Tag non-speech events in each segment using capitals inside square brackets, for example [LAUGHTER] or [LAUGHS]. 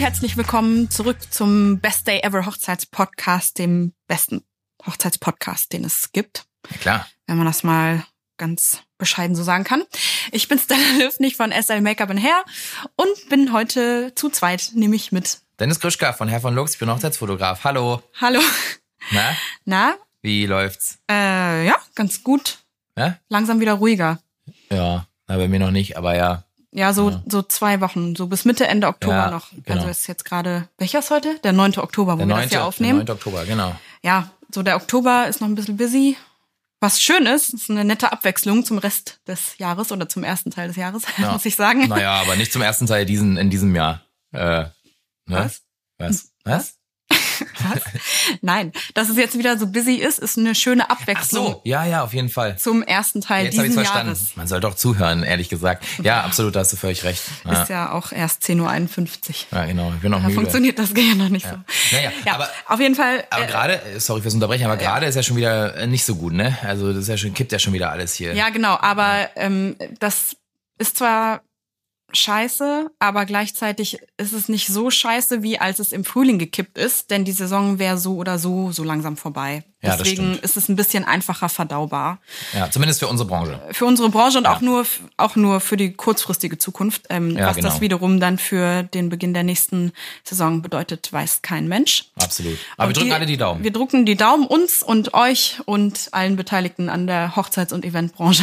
und herzlich willkommen zurück zum Best Day Ever Hochzeitspodcast, dem besten Hochzeitspodcast, den es gibt. Ja, klar. Wenn man das mal ganz bescheiden so sagen kann. Ich bin Stella Löfnig von SL Make-up Hair und bin heute zu zweit, nämlich mit Dennis Krischka von Herr von Lux, ich bin Hochzeitsfotograf. Hallo. Hallo. Na, Na, wie läuft's? äh, ja, ganz gut. Ja? Langsam wieder ruhiger. Ja, na, bei mir noch nicht, aber ja. Ja, so, Ja. so zwei Wochen, so bis Mitte, Ende Oktober Ja, noch. genau. Also ist jetzt gerade, welcher ist heute? Der 9. Oktober, wo Der wir 9. das hier der aufnehmen. 9. Oktober, genau. Ja, so der Oktober ist noch ein bisschen busy. Was schön ist, ist eine nette Abwechslung zum Rest des Jahres oder zum ersten Teil des Jahres, [LAUGHS] Ja. muss ich sagen. Naja, aber nicht zum ersten Teil diesen, in diesem Jahr. Äh, ne? Was? Was? Was? [LAUGHS] Was? Nein, dass es jetzt wieder so busy ist, ist eine schöne Ach Abwechslung so, ja, ja, auf jeden Fall. zum ersten Teil Jetzt habe ich dieses verstanden. Jahres. Man soll doch zuhören, ehrlich gesagt. Ja, absolut, da hast du völlig recht. Ja, Ist ja auch erst 10.51 Uhr. ja genau. Ich bin auch Da müde. funktioniert das Gehirn noch nicht so. Naja, Ja, aber auf jeden Fall. Aber äh, gerade, sorry fürs Unterbrechen, aber gerade ist ja schon wieder äh, nicht so gut, ne? Also das ist ja schon, kippt ja schon wieder alles hier. Ja, genau, aber ähm, das ist zwar scheiße, aber gleichzeitig ist es nicht so scheiße, wie als es im Frühling gekippt ist, denn die Saison wäre so oder so so langsam vorbei. Ja, Deswegen ist es ein bisschen einfacher verdaubar. Ja, zumindest für unsere Branche. Für unsere Branche und auch nur auch nur für die kurzfristige Zukunft. Ähm, Ja, was genau. das wiederum dann für den Beginn der nächsten Saison bedeutet, weiß kein Mensch. Absolut. Aber wir Und drücken alle die Daumen. Wir drücken die Daumen uns und euch und allen Beteiligten an der Hochzeits- und Eventbranche.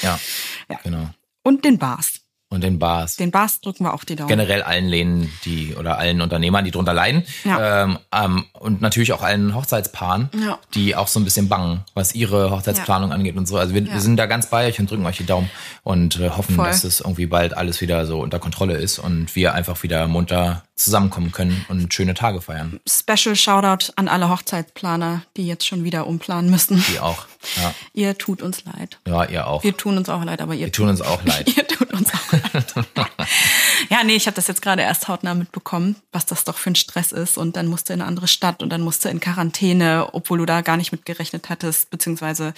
Ja, [LAUGHS] Ja. genau. Und den Bars. Und den Bars. Den Bars drücken wir auch die Daumen. Generell allen Läden, die oder allen Unternehmern, die drunter leiden. Ja. Ähm, ähm, und natürlich auch allen Hochzeitspaaren, Ja. die auch so ein bisschen bangen, was ihre Hochzeitsplanung angeht und so. Also wir, Ja. wir sind da ganz bei euch und drücken euch die Daumen und äh, hoffen, Voll. dass es irgendwie bald alles wieder so unter Kontrolle ist und wir einfach wieder munter zusammenkommen können und schöne Tage feiern. Special Shoutout an alle Hochzeitsplaner, die jetzt schon wieder umplanen müssen. Die auch. Ja, [LAUGHS] Ihr tut uns leid. ja ihr auch. Wir tun uns auch leid, aber ihr Wir tun uns auch leid. [LAUGHS] Ihr tut uns auch leid. [LAUGHS] ja, nee, ich habe das jetzt gerade erst hautnah mitbekommen, was das doch für ein Stress ist. Und dann musst du in eine andere Stadt und dann musst du in Quarantäne, obwohl du da gar nicht mit gerechnet hattest, beziehungsweise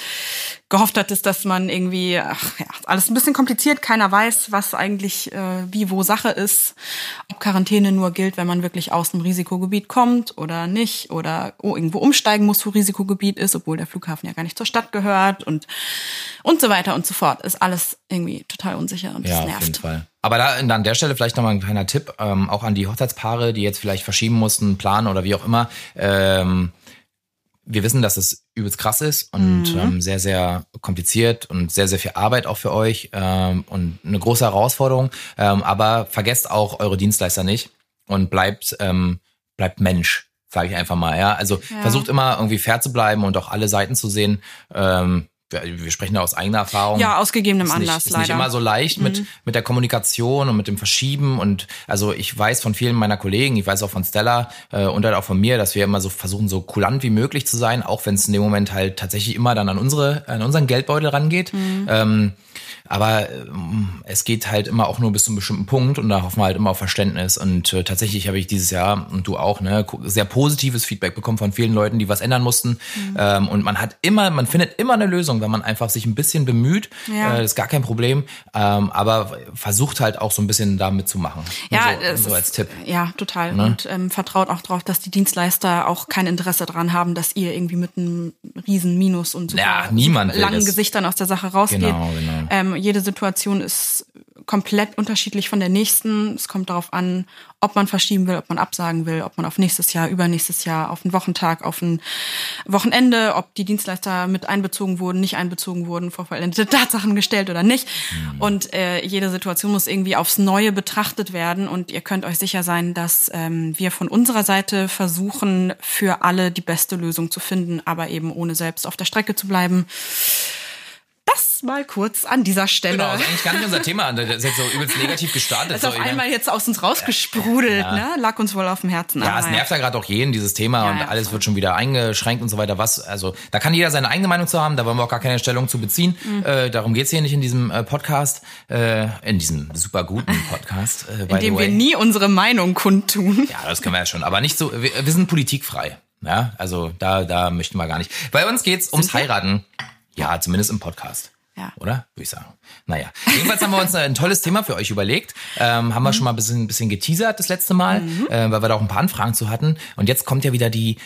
gehofft hattest, dass man irgendwie, ach ja, alles ein bisschen kompliziert. Keiner weiß, was eigentlich äh, wie wo Sache ist. Ob Quarantäne nur gilt, wenn man wirklich aus dem Risikogebiet kommt oder nicht. Oder oh, irgendwo umsteigen muss, wo Risikogebiet ist, obwohl der Flughafen ja gar nicht zur Stadt gehört und, und so weiter und so fort. Ist alles irgendwie total unsicher und das Ja, auf nervt. jeden Fall. Aber da an der Stelle vielleicht nochmal ein kleiner Tipp, ähm, auch an die Hochzeitspaare, die jetzt vielleicht verschieben mussten, planen oder wie auch immer. Ähm, wir wissen, dass es übelst krass ist und Mhm. ähm, sehr, sehr kompliziert und sehr, sehr viel Arbeit auch für euch ähm, und eine große Herausforderung. Ähm, aber vergesst auch eure Dienstleister nicht und bleibt, ähm, bleibt Mensch, sage ich einfach mal. Ja, also Ja. versucht immer irgendwie fair zu bleiben und auch alle Seiten zu sehen. Ähm, wir, sprechen da aus eigener Erfahrung Ja, aus gegebenem ist nicht, Anlass ist leider. Mhm. nicht immer so leicht mit, mit der Kommunikation und mit dem Verschieben. Und also ich weiß von vielen meiner Kollegen, ich weiß auch von Stella äh, und halt auch von mir, dass wir immer so versuchen, so kulant wie möglich zu sein, auch wenn es in dem Moment halt tatsächlich immer dann an unsere, an unseren Geldbeutel rangeht. Mhm. Ähm, aber ähm, es geht halt immer auch nur bis zu einem bestimmten Punkt und da hoffen wir halt immer auf Verständnis. Und äh, tatsächlich habe ich dieses Jahr, und du auch, ne, sehr positives Feedback bekommen von vielen Leuten, die was ändern mussten. Mhm. Ähm, und man hat immer, man findet immer eine Lösung, wenn man einfach sich ein bisschen bemüht. Ja. Äh, das ist gar kein Problem. Ähm, aber versucht halt auch so ein bisschen damit zu machen. Ja, so, so ist, als Tipp. Ja, total. Ne? Und ähm, vertraut auch darauf, dass die Dienstleister auch kein Interesse daran haben, dass ihr irgendwie mit einem riesen Minus und Ja, niemand langen. Gesichtern aus der Sache rausgeht. Genau, genau. Ähm, jede Situation ist komplett unterschiedlich von der nächsten. Es kommt darauf an, ob man verschieben will, ob man absagen will, ob man auf nächstes Jahr, übernächstes Jahr, auf einen Wochentag, auf ein Wochenende, ob die Dienstleister mit einbezogen wurden, nicht einbezogen wurden, vor vollendete [LAUGHS] Tatsachen gestellt oder nicht. Und äh, jede Situation muss irgendwie aufs Neue betrachtet werden. Und ihr könnt euch sicher sein, dass ähm, wir von unserer Seite versuchen, für alle die beste Lösung zu finden, aber eben ohne selbst auf der Strecke zu bleiben. Das mal kurz an dieser Stelle. Genau, das ist eigentlich gar nicht unser Thema. Das ist jetzt so übelst negativ gestartet. Das ist auf So, einmal jetzt aus uns rausgesprudelt, ne? Lag uns wohl auf dem Herzen. Ja, es nervt ja gerade auch jeden, dieses Thema Ja, und ja, alles voll. wird schon wieder eingeschränkt und so weiter. Was, also da kann jeder seine eigene Meinung zu haben, da wollen wir auch gar keine Stellung zu beziehen. Mhm. Äh, darum geht's hier nicht in diesem äh, Podcast, äh, in diesem super guten Podcast. Äh, In dem wir nie unsere Meinung kundtun. Ja, das können wir ja schon, aber nicht so, wir, wir sind politikfrei. Ja, also da, da möchten wir gar nicht. Bei uns geht's ums wir? Ja, zumindest im Podcast. Ja. Oder? Würde ich sagen. Naja. Jedenfalls haben wir uns ein tolles Thema für euch überlegt. Ähm, haben wir schon mal ein bisschen, ein bisschen geteasert das letzte Mal, äh, weil wir da auch ein paar Anfragen zu hatten. Und jetzt kommt ja wieder die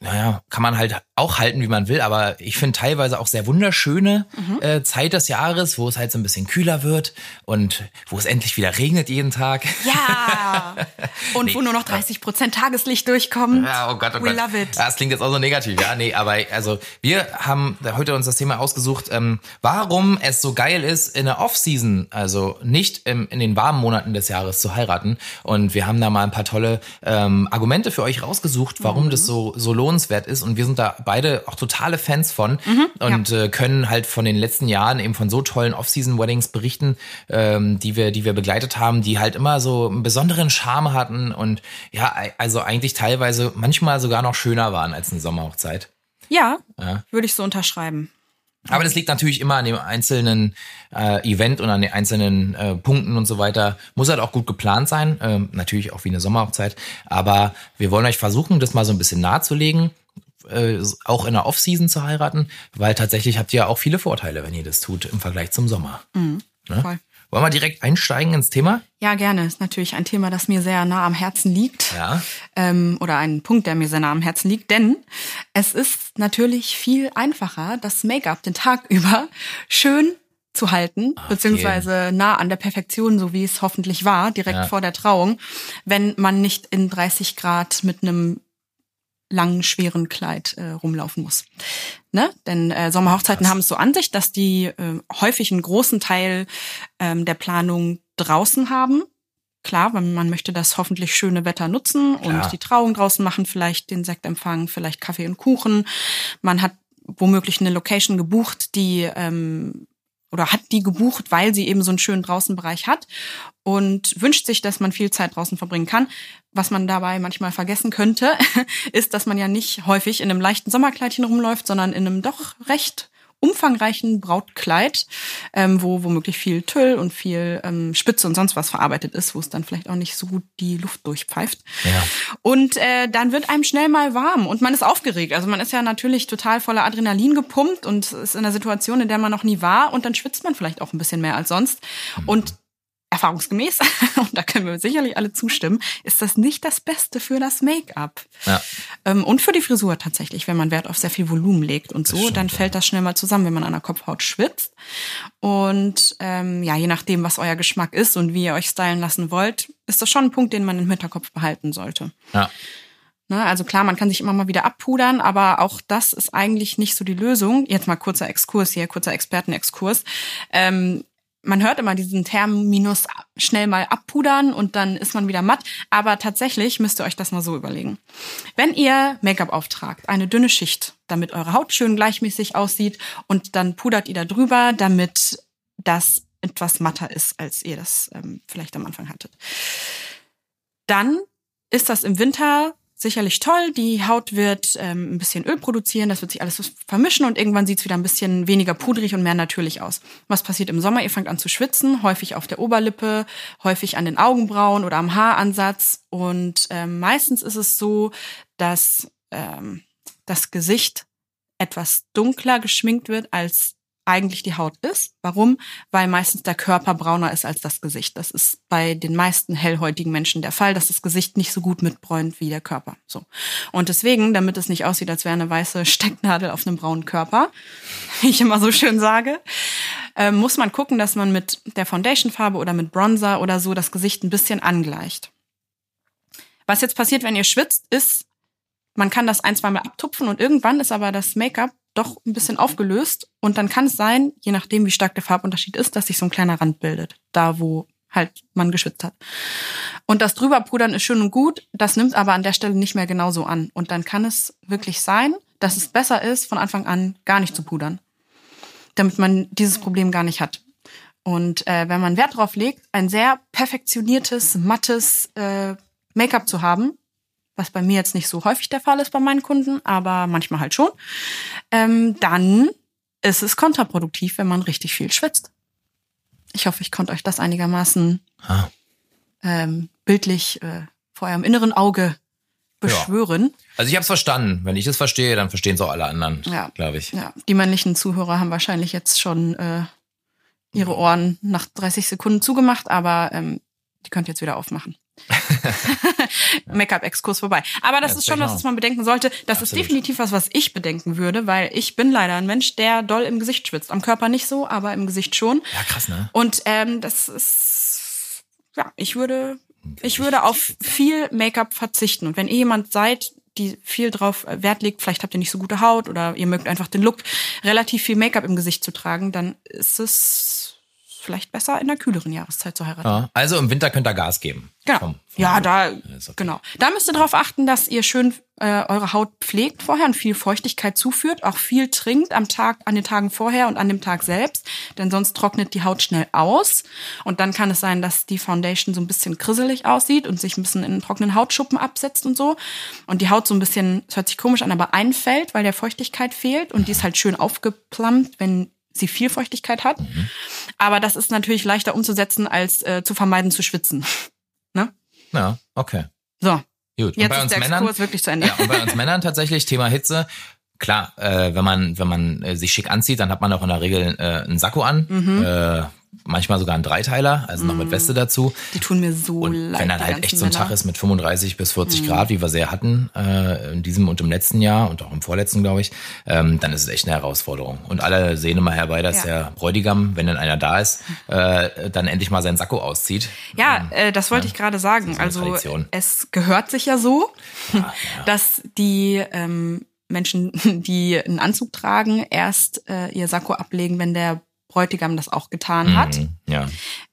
naja, kann man halt auch halten, wie man will, aber ich finde teilweise auch sehr wunderschöne äh, Zeit des Jahres, wo es halt so ein bisschen kühler wird und wo es endlich wieder regnet jeden Tag. Ja. [LAUGHS] Und wo nur noch 30 Prozent Tageslicht durchkommt. Ja, oh Gott, oh We Gott. love it. Ja, das klingt jetzt auch so negativ. Ja, nee, aber also wir haben heute uns das Thema ausgesucht, ähm, warum es so geil ist, in der Off-Season, also nicht im, in den warmen Monaten des Jahres zu heiraten. Und wir haben da mal ein paar tolle ähm, Argumente für euch rausgesucht, warum das so, so lohnenswert ist. Und wir sind da beide auch totale Fans von und äh, können halt von den letzten Jahren eben von so tollen Off-Season-Weddings berichten, ähm, die wir, die wir begleitet haben, die halt immer so einen besonderen Charme hatten und ja, also eigentlich teilweise manchmal sogar noch schöner waren als eine Sommerhochzeit. Ja, Ja. würde ich so unterschreiben. Aber das liegt natürlich immer an dem einzelnen äh, Event und an den einzelnen äh, Punkten und so weiter. Muss halt auch gut geplant sein, ähm, natürlich auch wie eine Sommerhochzeit. Aber wir wollen euch versuchen, das mal so ein bisschen nahezulegen, äh, auch in der Off-Season zu heiraten, weil tatsächlich habt ihr ja auch viele Vorteile, wenn ihr das tut im Vergleich zum Sommer. Ne? Voll. Wollen wir direkt einsteigen ins Thema? Ja, gerne. Ist natürlich ein Thema, das mir sehr nah am Herzen liegt. Ja. Ähm, oder ein Punkt, der mir sehr nah am Herzen liegt. Denn es ist natürlich viel einfacher, das Make-up den Tag [LAUGHS] über schön zu halten, beziehungsweise nah an der Perfektion, so wie es hoffentlich war, direkt Ja. vor der Trauung, wenn man nicht in 30 Grad mit einem langen, schweren Kleid äh, rumlaufen muss. Ne? Denn äh, Sommerhochzeiten haben es so an sich, dass die äh, häufig einen großen Teil ähm, der Planung draußen haben. Klar, weil man möchte das hoffentlich schöne Wetter nutzen Klar. und die Trauung draußen machen, vielleicht den Sektempfang, vielleicht Kaffee und Kuchen. Man hat womöglich eine Location gebucht, die ähm, oder hat die gebucht, weil sie eben so einen schönen Draußenbereich hat und wünscht sich, dass man viel Zeit draußen verbringen kann. Was man dabei manchmal vergessen könnte, [LAUGHS] ist, dass man ja nicht häufig in einem leichten Sommerkleidchen rumläuft, sondern in einem doch recht umfangreichen Brautkleid, ähm, wo womöglich viel Tüll und viel ähm, Spitze und sonst was verarbeitet ist, wo es dann vielleicht auch nicht so gut die Luft durchpfeift. Ja. Und äh, dann wird einem schnell mal warm und man ist aufgeregt. Also man ist ja natürlich total voller Adrenalin gepumpt und ist in einer Situation, in der man noch nie war und dann schwitzt man vielleicht auch ein bisschen mehr als sonst. Und erfahrungsgemäß, [LAUGHS] und da können wir sicherlich alle zustimmen, ist das nicht das Beste für das Make-up. Ja. Ähm, und für die Frisur tatsächlich, wenn man Wert auf sehr viel Volumen legt und so, stimmt, dann fällt das schnell mal zusammen, wenn man an der Kopfhaut schwitzt. Und ähm, ja, je nachdem, was euer Geschmack ist und wie ihr euch stylen lassen wollt, ist das schon ein Punkt, den man im Hinterkopf behalten sollte. Ja. Ne, also klar, man kann sich immer mal wieder abpudern, aber auch das ist eigentlich nicht so die Lösung. Jetzt mal kurzer Exkurs hier, kurzer Expertenexkurs. Ähm, man hört immer diesen Terminus schnell mal abpudern und dann ist man wieder matt. Aber tatsächlich müsst ihr euch das mal so überlegen. Wenn ihr Make-up auftragt, eine dünne Schicht, damit eure Haut schön gleichmäßig aussieht und dann pudert ihr da drüber, damit das etwas matter ist, als ihr das ähm, vielleicht am Anfang hattet. Dann ist das im Winter sicherlich toll. Die Haut wird ähm, ein bisschen Öl produzieren, das wird sich alles vermischen und irgendwann sieht's wieder ein bisschen weniger pudrig und mehr natürlich aus. Was passiert im Sommer? Ihr fangt an zu schwitzen, häufig auf der Oberlippe, häufig an den Augenbrauen oder am Haaransatz. Und ähm, meistens ist es so, dass ähm, das Gesicht etwas dunkler geschminkt wird, als eigentlich die Haut ist. Warum? Weil meistens der Körper brauner ist als das Gesicht. Das ist bei den meisten hellhäutigen Menschen der Fall, dass das Gesicht nicht so gut mitbräunt wie der Körper. So. Und deswegen, damit es nicht aussieht, als wäre eine weiße Stecknadel auf einem braunen Körper, [LAUGHS] wie ich immer so schön sage, äh, muss man gucken, dass man mit der Foundationfarbe oder mit Bronzer oder so das Gesicht ein bisschen angleicht. Was jetzt passiert, wenn ihr schwitzt, ist, man kann das ein, zweimal abtupfen und irgendwann ist aber das Make-up doch ein bisschen aufgelöst und dann kann es sein, je nachdem wie stark der Farbunterschied ist, dass sich so ein kleiner Rand bildet, da wo halt man geschwitzt hat. Und das drüberpudern ist schön und gut, das nimmt aber an der Stelle nicht mehr genauso an und dann kann es wirklich sein, dass es besser ist, von Anfang an gar nicht zu pudern, damit man dieses Problem gar nicht hat. Und äh, wenn man Wert drauf legt, ein sehr perfektioniertes, mattes äh, Make-up zu haben, was bei mir jetzt nicht so häufig der Fall ist bei meinen Kunden, aber manchmal halt schon, ähm, dann ist es kontraproduktiv, wenn man richtig viel schwitzt. Ich hoffe, ich konnte euch das einigermaßen Ah. ähm, bildlich äh, vor eurem inneren Auge beschwören. Also ich habe es verstanden. Wenn ich es verstehe, dann verstehen es auch alle anderen, Ja. glaube ich. Ja, die männlichen Zuhörer haben wahrscheinlich jetzt schon äh, ihre Ohren nach 30 Sekunden zugemacht, aber ähm, die könnt ihr jetzt wieder aufmachen. [LAUGHS] Make-up-Exkurs vorbei. Aber das Ja, ist schon was, was man bedenken sollte. Das ist Absolut. definitiv was, was ich bedenken würde, weil ich bin leider ein Mensch, der doll im Gesicht schwitzt. Am Körper nicht so, aber im Gesicht schon. Ja, krass, ne? Und ähm, das ist, ja, ich würde, ich würde auf viel Make-up verzichten. Und wenn ihr jemand seid, die viel drauf äh, Wert legt, vielleicht habt ihr nicht so gute Haut oder ihr mögt einfach den Look, relativ viel Make-up im Gesicht zu tragen, dann ist es vielleicht besser in der kühleren Jahreszeit zu heiraten. Ja. Also im Winter könnt ihr Gas geben. Genau. Vom- vom ja, Look. da, okay. genau. Da müsst ihr darauf achten, dass ihr schön äh, eure Haut pflegt vorher und viel Feuchtigkeit zuführt, auch viel trinkt am Tag, an den Tagen vorher und an dem Tag selbst, denn sonst trocknet die Haut schnell aus und dann kann es sein, dass die Foundation so ein bisschen krisselig aussieht und sich ein bisschen in trockenen Hautschuppen absetzt und so und die Haut so ein bisschen, es hört sich komisch an, aber einfällt, weil der Feuchtigkeit fehlt und die ist halt schön aufgeplammt, wenn sie viel Feuchtigkeit hat. Aber das ist natürlich leichter umzusetzen, als äh, zu vermeiden zu schwitzen. [LAUGHS] Ne? Ja, okay. So, Gut. jetzt und bei ist uns der Männern, wirklich zu Ende. ja, und bei uns Männern tatsächlich Thema Hitze. Klar, äh, wenn man wenn man äh, sich schick anzieht, dann hat man auch in der Regel äh, einen Sakko an, Mhm. äh, manchmal sogar einen Dreiteiler, also noch mit Weste dazu. Die tun mir so Und leid. wenn dann halt echt so ein Männer. Tag ist mit 35 bis 40 Mhm. Grad, wie wir sehr hatten, äh, in diesem und im letzten Jahr und auch im vorletzten, glaube ich, ähm, dann ist es echt eine Herausforderung. Und alle sehen immer herbei, dass Ja. der Bräutigam, wenn dann einer da ist, [LAUGHS] äh, dann endlich mal seinen Sakko auszieht. Ja, äh, das wollte ich gerade sagen. Also Tradition. es gehört sich ja so, [LAUGHS] dass die ähm, Menschen, [LAUGHS] die einen Anzug tragen, erst äh, ihr Sakko ablegen, wenn der Bräutigam das auch getan hat. Mhm, ja.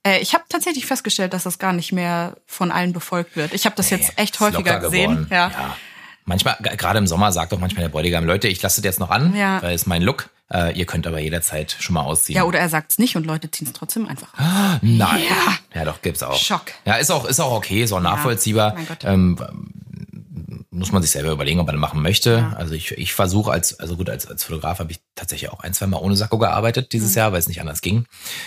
Äh, ich habe tatsächlich festgestellt, dass das gar nicht mehr von allen befolgt wird. Ich habe das jetzt echt häufiger gesehen. geworden. Ja. Manchmal, gerade im Sommer, sagt doch manchmal der Bräutigam, Leute, ich lasse das jetzt noch an, Ja. weil es mein Look. Äh, ihr könnt aber jederzeit schon mal ausziehen. ja, oder er sagt's nicht und Leute ziehen es trotzdem einfach aus. Nein. Ja. Ja, doch, gibt's auch. Schock. Ja, ist auch, ist auch okay, ist auch nachvollziehbar. mein Gott. Ähm, muss man sich selber überlegen, ob man das machen möchte. Also ich, ich versuche als, also gut, als, als Fotograf habe ich tatsächlich auch ein, zwei Mal ohne Sakko gearbeitet Mhm. dieses Jahr, weil es nicht anders ging.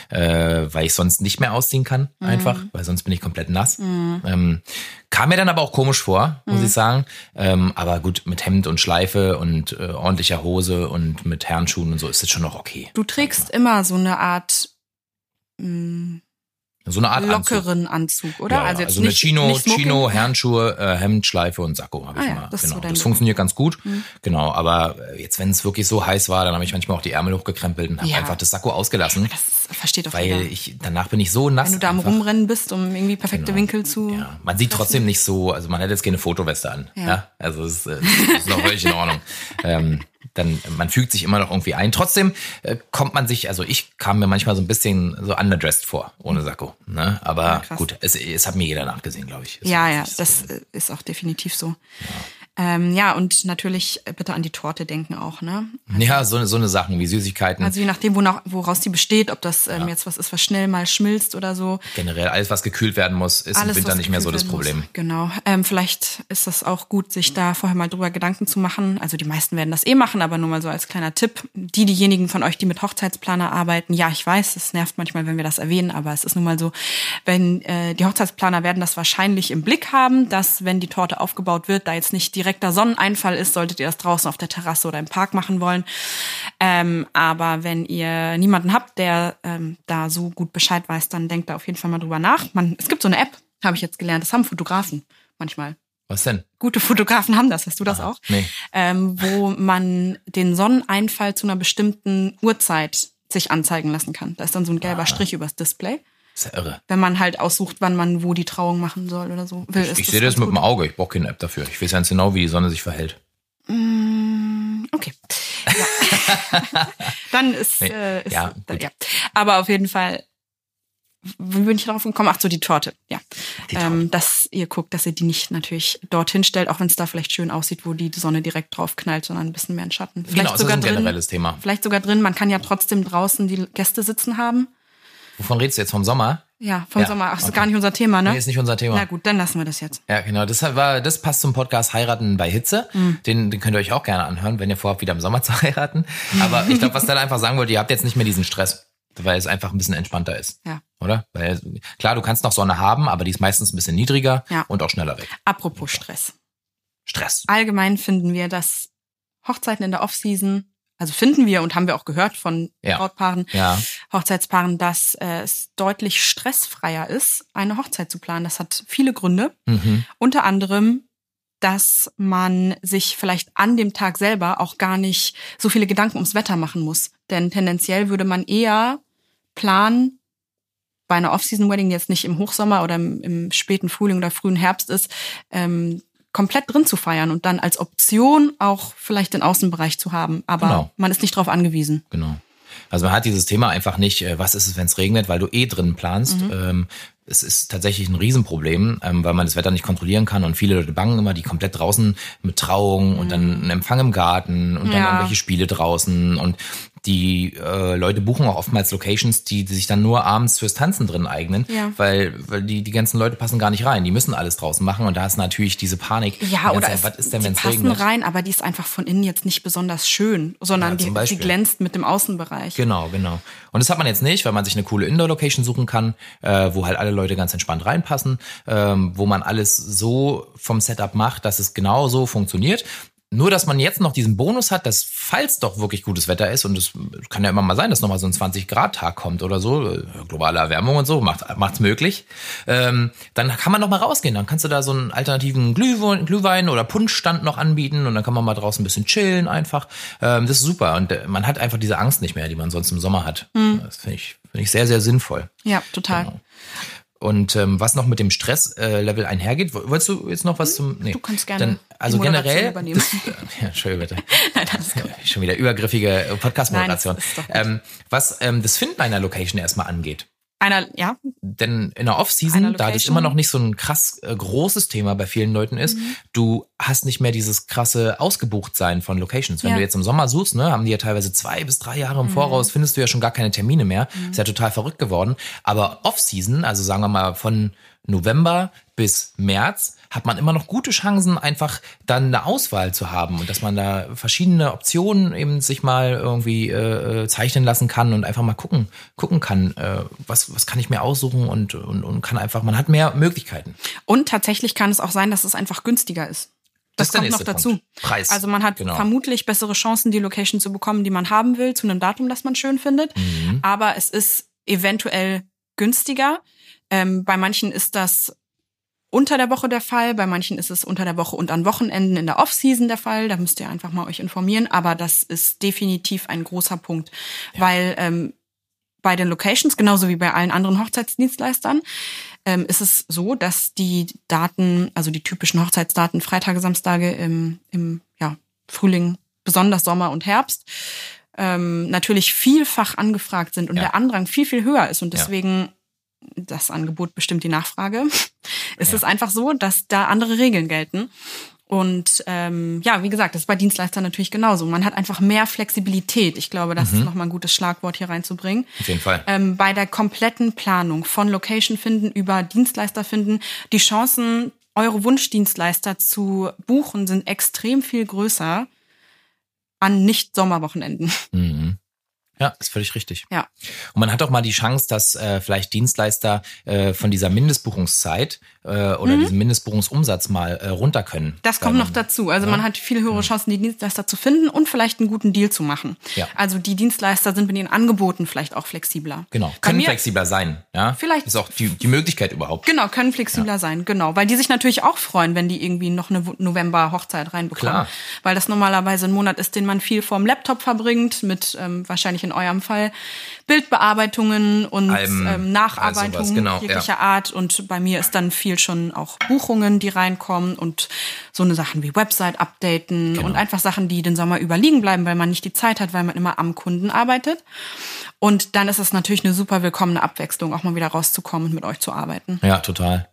Äh, weil ich sonst nicht mehr ausziehen kann, Mhm. einfach, weil sonst bin ich komplett nass. Ähm, kam mir dann aber auch komisch vor, muss Mhm. ich sagen. Ähm, aber gut, mit Hemd und Schleife und äh, ordentlicher Hose und mit Herrenschuhen und so ist das schon noch okay. Du trägst immer so eine Art mh, So eine Art Anzug. lockeren Anzug, oder? Ja, also also, jetzt eine nicht, Chino, nicht. Chino, Herrenschuhe, äh, Hemd, Schleife und Sakko habe ich Ah ja, immer. das so genau. dein das funktioniert ganz gut. Mhm. Genau, aber äh, jetzt, wenn es wirklich so heiß war, dann habe ich manchmal auch die Ärmel hochgekrempelt und habe Ja. einfach das Sakko ausgelassen, Das versteht doch weil jeder. ich danach bin ich so nass. Wenn du da am. Rumrennen bist, um irgendwie perfekte Genau. Winkel zu. Ja, man sieht trotzdem nicht so, also man hat jetzt keine Fotoweste an. Ja. Also es ist, es ist noch völlig in Ordnung. [LAUGHS] ähm, dann, man fügt sich immer noch irgendwie ein. Trotzdem äh, kommt man sich, also ich kam mir manchmal so ein bisschen so underdressed vor, ohne Sakko. Ne? Aber Ja, gut, es, es hat mir jeder nachgesehen, glaube ich. Es Ja, ja, das äh, ist auch definitiv so. Ähm, ja, und natürlich bitte an die Torte denken auch, ne? Ja, so, so eine Sachen wie Süßigkeiten. Also je nachdem, wonach, woraus die besteht, ob das ähm, jetzt was ist, was schnell mal schmilzt oder so. Generell alles, was gekühlt werden muss, ist im Winter nicht mehr so das werden muss. Problem. Genau. Ähm, vielleicht ist das auch gut, sich da vorher mal drüber Gedanken zu machen. Also die meisten werden das eh machen, aber nur mal so als kleiner Tipp. Die, diejenigen von euch, die mit Hochzeitsplaner arbeiten, ja, ich weiß, es nervt manchmal, wenn wir das erwähnen, aber es ist nun mal so, wenn äh, die Hochzeitsplaner werden das wahrscheinlich im Blick haben, dass wenn die Torte aufgebaut wird, da jetzt nicht direkter Sonneneinfall ist, solltet ihr das draußen auf der Terrasse oder im Park machen wollen. Ähm, aber wenn ihr niemanden habt, der ähm, da so gut Bescheid weiß, dann denkt da auf jeden Fall mal drüber nach. Man, es gibt so eine App, habe ich jetzt gelernt, das haben Fotografen manchmal. Was denn? Gute Fotografen haben das, hast du das auch? Nee. Ähm, wo man den Sonneneinfall zu einer bestimmten Uhrzeit sich anzeigen lassen kann. Da ist dann so ein gelber Strich übers Display. Ist ja irre. Wenn man halt aussucht, wann man wo die Trauung machen soll oder so. Will, ist Ich sehe das mit gut. dem Auge, ich brauche keine App dafür. Ich weiß ganz genau, wie die Sonne sich verhält. Mm, Okay. Ja. [LAUGHS] Dann ist, Nee, äh, ist ja, da, ja. Aber auf jeden Fall, wie bin ich darauf gekommen? Ach so, die Torte. Ja. Die Torte. Ähm, dass ihr guckt, dass ihr die nicht natürlich dorthin stellt, auch wenn es da vielleicht schön aussieht, wo die Sonne direkt drauf knallt, sondern ein bisschen mehr in Schatten. Vielleicht Genau, das ist sogar ein drin. generelles Thema. Vielleicht sogar drin. Man kann ja trotzdem draußen die Gäste sitzen haben. Wovon redest du jetzt? Vom Sommer? Ja, vom Ja, Sommer. Ach, ist okay. gar nicht unser Thema, ne? Nee, ist nicht unser Thema. Na gut, dann lassen wir das jetzt. Ja, genau. Das war, das passt zum Podcast Heiraten bei Hitze. Mhm. Den, den könnt ihr euch auch gerne anhören, wenn ihr vorhabt, wieder im Sommer [LAUGHS] zu heiraten. Aber ich glaube, was Stella einfach sagen wollte, ihr habt jetzt nicht mehr diesen Stress, weil es einfach ein bisschen entspannter ist. Ja. Oder? Weil, klar, du kannst noch Sonne haben, aber die ist meistens ein bisschen niedriger Ja. und auch schneller weg. Apropos Stress. Stress. Allgemein finden wir, dass Hochzeiten in der Off-Season, also finden wir und haben wir auch gehört von Ja. Brautpaaren, Ja. Hochzeitspaaren, dass äh, es deutlich stressfreier ist, eine Hochzeit zu planen. Das hat viele Gründe. Mhm. Unter anderem, dass man sich vielleicht an dem Tag selber auch gar nicht so viele Gedanken ums Wetter machen muss. Denn tendenziell würde man eher planen, bei einer Off-Season-Wedding, die jetzt nicht im Hochsommer oder im, im späten Frühling oder frühen Herbst ist, ähm, komplett drin zu feiern und dann als Option auch vielleicht den Außenbereich zu haben. Aber Genau. man ist nicht darauf angewiesen. Genau. Also man hat dieses Thema einfach nicht, äh, was ist es, wenn es regnet, weil du eh drin planst. Ähm, es ist tatsächlich ein Riesenproblem, ähm, weil man das Wetter nicht kontrollieren kann und viele Leute bangen immer, die komplett draußen mit Trauung und dann einen Empfang im Garten und dann Ja. irgendwelche Spiele draußen und die äh, Leute buchen auch oftmals Locations, die, die sich dann nur abends fürs Tanzen drin eignen, Ja. weil, weil die, die ganzen Leute passen gar nicht rein. Die müssen alles draußen machen und da ist natürlich diese Panik. Die Ja, oder Zeit, es, was ist denn, es passen regnet? rein, aber die ist einfach von innen jetzt nicht besonders schön, sondern Ja, die, Beispiel. glänzt mit dem Außenbereich. Genau, genau. Und das hat man jetzt nicht, weil man sich eine coole Indoor-Location suchen kann, äh, wo halt alle Leute ganz entspannt reinpassen, ähm, wo man alles so vom Setup macht, dass es genau so funktioniert. Nur, dass man jetzt noch diesen Bonus hat, dass falls doch wirklich gutes Wetter ist, und es kann ja immer mal sein, dass nochmal so ein 20-Grad-Tag kommt oder so, äh, globale Erwärmung und so, macht macht's möglich, ähm, dann kann man noch mal rausgehen. Dann kannst du da so einen alternativen Glühwein, Glühwein oder Punschstand noch anbieten und dann kann man mal draußen ein bisschen chillen einfach. Ähm, das ist super und äh, man hat einfach diese Angst nicht mehr, die man sonst im Sommer hat. Das finde ich, finde ich sehr, sehr sinnvoll. Ja, total. Genau. Und ähm, was noch mit dem Stresslevel äh, einhergeht, Woll- wolltest du jetzt noch was zum? Nee. Du kannst gerne Dann, also generell. übernehmen. Das, ja, Entschuldigung bitte. [LAUGHS] Nein, ist gut. Schon wieder übergriffige äh, Podcast-Moderation. Ähm, was ähm, das Finden einer Location erstmal angeht. Einer, ja, Denn in der Off-Season, da das immer noch nicht so ein krass äh, großes Thema bei vielen Leuten ist, Mhm. du hast nicht mehr dieses krasse Ausgebuchtsein von Locations. Wenn Ja. Mhm. du jetzt im Sommer suchst, ne, haben die ja teilweise zwei bis drei Jahre im Voraus, findest du ja schon gar keine Termine mehr. Ist ja total verrückt geworden. Aber Off-Season, also sagen wir mal von November bis März, hat man immer noch gute Chancen, einfach dann eine Auswahl zu haben und dass man da verschiedene Optionen eben sich mal irgendwie äh, äh, zeichnen lassen kann und einfach mal gucken, gucken kann, äh, was, was kann ich mir aussuchen und, und, und kann einfach, man hat mehr Möglichkeiten. Und tatsächlich kann es auch sein, dass es einfach günstiger ist. Das Das, kommt noch dazu. Punkt. Preis. Also man hat Genau. vermutlich bessere Chancen, die Location zu bekommen, die man haben will, zu einem Datum, das man schön findet. Mhm. Aber es ist eventuell günstiger. Ähm, bei manchen ist das unter der Woche der Fall, bei manchen ist es unter der Woche und an Wochenenden in der Off-Season der Fall. Da müsst ihr einfach mal euch informieren. Aber das ist definitiv ein großer Punkt, weil ähm, bei den Locations, genauso wie bei allen anderen Hochzeitsdienstleistern, ähm, ist es so, dass die Daten, also die typischen Hochzeitsdaten, Freitage, Samstage im, im ja, Frühling, besonders Sommer und Herbst, ähm, natürlich vielfach angefragt sind und Ja. der Andrang viel, viel höher ist. Und Ja. deswegen, das Angebot bestimmt die Nachfrage, [LAUGHS] ist Ja. es einfach so, dass da andere Regeln gelten. Und ähm, ja, wie gesagt, das ist bei Dienstleistern natürlich genauso. Man hat einfach mehr Flexibilität. Ich glaube, das Mhm. ist nochmal ein gutes Schlagwort hier reinzubringen. Auf jeden Fall. Ähm, bei der kompletten Planung von Location finden über Dienstleister finden, die Chancen, eure Wunschdienstleister zu buchen, sind extrem viel größer an Nicht-Sommerwochenenden. Mhm. Ja, ist völlig richtig. Ja. Und man hat auch mal die Chance, dass äh, vielleicht Dienstleister äh, von dieser Mindestbuchungszeit äh, oder diesem Mindestbuchungsumsatz mal äh, runter können. Mhm. Das kommt noch dazu. Also man hat viel höhere Chancen, die Dienstleister zu finden und vielleicht einen guten Deal zu machen. Ja. Also die Dienstleister sind mit ihren Angeboten vielleicht auch flexibler. Genau, Bei können mir- flexibler sein. Ja? Vielleicht- Ist auch die, die Möglichkeit überhaupt. Genau, können flexibler sein, genau. Weil die sich natürlich auch freuen, wenn die irgendwie noch eine November-Hochzeit reinbekommen. Klar. Weil das normalerweise ein Monat ist, den man viel vorm Laptop verbringt, mit ähm, wahrscheinlich in eurem Fall Bildbearbeitungen und Alben, ähm, Nacharbeitungen sowas, genau, jeglicher Art. Und bei mir ist dann viel schon auch Buchungen, die reinkommen und so eine Sachen wie Website updaten Genau. und einfach Sachen, die den Sommer über liegen bleiben, weil man nicht die Zeit hat, weil man immer am Kunden arbeitet. Und dann ist es natürlich eine super willkommene Abwechslung, auch mal wieder rauszukommen und mit euch zu arbeiten. Ja, total.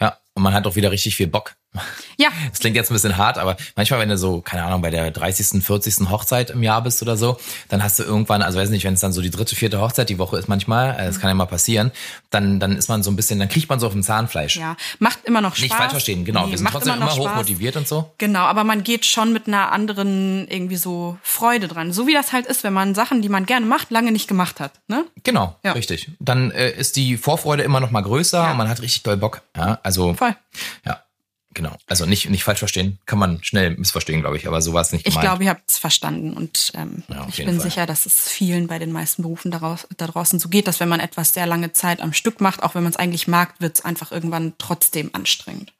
Ja, und man hat auch wieder richtig viel Bock. [LAUGHS] Ja, Das klingt jetzt ein bisschen hart, aber manchmal, wenn du so, keine Ahnung, bei der 30., 40. Hochzeit im Jahr bist oder so, dann hast du irgendwann, also weiß nicht, wenn es dann so die dritte, vierte Hochzeit die Woche ist manchmal, äh, das kann ja mal passieren, dann, dann ist man so ein bisschen, dann kriegt man so auf dem Zahnfleisch. Ja, macht immer noch Spaß. Nicht falsch verstehen, genau. Nee, wir sind trotzdem immer, noch hoch Spaß. motiviert und so. Genau, aber man geht schon mit einer anderen irgendwie so Freude dran. So wie das halt ist, wenn man Sachen, die man gerne macht, lange nicht gemacht hat. Ne? Genau, Ja. richtig. Dann äh, ist die Vorfreude immer noch mal größer Ja. und man hat richtig doll Bock. Ja, also Voll. Ja. Genau. Also nicht, nicht falsch verstehen. Kann man schnell missverstehen, glaube ich, aber so war es nicht Ich gemeint. glaube, ihr habt es verstanden und ähm, Ja, ich bin Fall. sicher, dass es vielen bei den meisten Berufen daraus, da draußen so geht, dass wenn man etwas sehr lange Zeit am Stück macht, auch wenn man es eigentlich mag, wird es einfach irgendwann trotzdem anstrengend.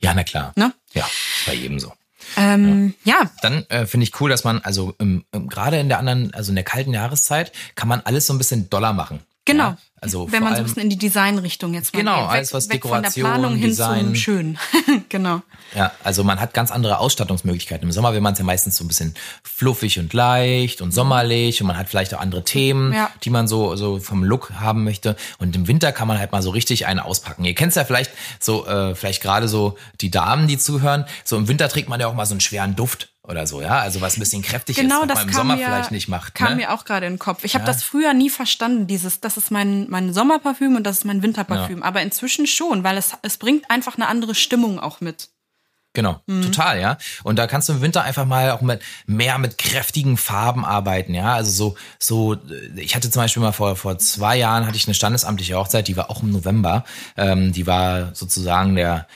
ja, na klar. Ne? Ja, bei jedem so. Ähm, ja. Dann äh, finde ich cool, dass man, also im, gerade in der anderen, also in der kalten Jahreszeit, kann man alles so ein bisschen doller machen. Genau. Ja? Also Wenn man so ein bisschen in die Designrichtung jetzt mal Genau, geht. alles, was weg von der Dekoration, Planung hin Design- zum Schön. [LAUGHS] genau. Ja, also man hat ganz andere Ausstattungsmöglichkeiten. Im Sommer will man es ja meistens so ein bisschen fluffig und leicht und sommerlich und man hat vielleicht auch andere Themen, Ja. die man so, so vom Look haben möchte. Und im Winter kann man halt mal so richtig einen auspacken. Ihr kennt ja vielleicht so, äh, vielleicht gerade so die Damen, die zuhören. So im Winter trägt man ja auch mal so einen schweren Duft oder so, ja. Also was ein bisschen kräftig Genau, ist, was man im Sommer mir, vielleicht nicht macht. kam ne? mir auch gerade in den Kopf. Ich habe das früher nie verstanden, dieses, das ist mein, mein Sommerparfüm und das ist mein Winterparfüm. Aber inzwischen schon, weil es, es bringt einfach eine andere Stimmung auch mit. Genau, Mhm. total, ja. Und da kannst du im Winter einfach mal auch mit mehr mit kräftigen Farben arbeiten, ja. Also so, so, ich hatte zum Beispiel mal vor, vor zwei Jahren hatte ich eine standesamtliche Hochzeit, die war auch im November. Ähm, die war sozusagen der,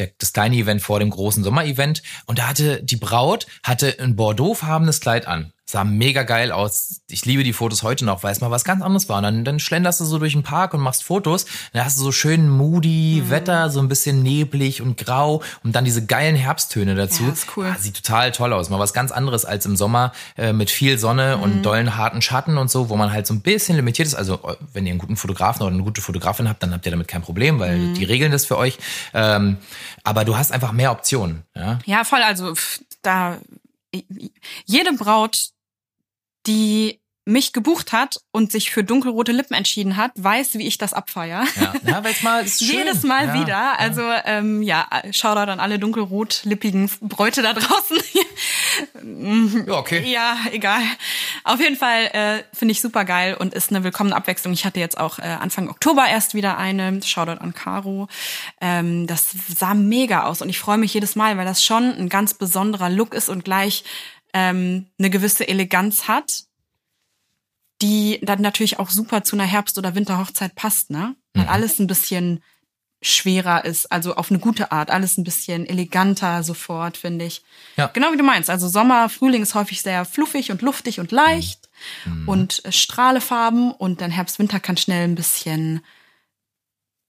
der, das kleine Event vor dem großen Sommerevent. Und da hatte die Braut hatte ein bordeauxfarbenes Kleid an. Sah mega geil aus. Ich liebe die Fotos heute noch, weil es mal was ganz anderes war. Und dann, dann schlenderst du so durch den Park und machst Fotos. Dann hast du so schön moody Mhm. Wetter, so ein bisschen neblig und grau und dann diese geilen Herbsttöne dazu. Ja, ist cool. Ah, sieht total toll aus. Mal was ganz anderes als im Sommer äh, mit viel Sonne Mhm. und dollen harten Schatten und so, wo man halt so ein bisschen limitiert ist. Also äh, wenn ihr einen guten Fotografen oder eine gute Fotografin habt, dann habt ihr damit kein Problem, weil Mhm. die regeln das für euch. Ähm, aber du hast einfach mehr Optionen. Ja? Ja, voll. Also da jede Braut, die mich gebucht hat und sich für dunkelrote Lippen entschieden hat, weiß, wie ich das abfeier. Ja, ja [LAUGHS] weil es mal ist schön. Jedes Mal ja. wieder. Also ähm, ja, Shoutout an alle dunkelrot-lippigen Bräute da draußen. [LAUGHS] Ja, okay. ja, egal. Auf jeden Fall äh, finde ich super geil und ist eine willkommene Abwechslung. Ich hatte jetzt auch äh, Anfang Oktober erst wieder eine. Shoutout an Caro. Ähm, das sah mega aus und ich freue mich jedes Mal, weil das schon ein ganz besonderer Look ist und gleich ähm, eine gewisse Eleganz hat, die dann natürlich auch super zu einer Herbst- oder Winterhochzeit passt, ne? Weil alles ein bisschen schwerer ist, also auf eine gute Art, alles ein bisschen eleganter sofort, finde ich. Ja. Genau wie du meinst. Also Sommer, Frühling ist häufig sehr fluffig und luftig und leicht und äh, Strahlefarben und dann Herbst, Winter kann schnell ein bisschen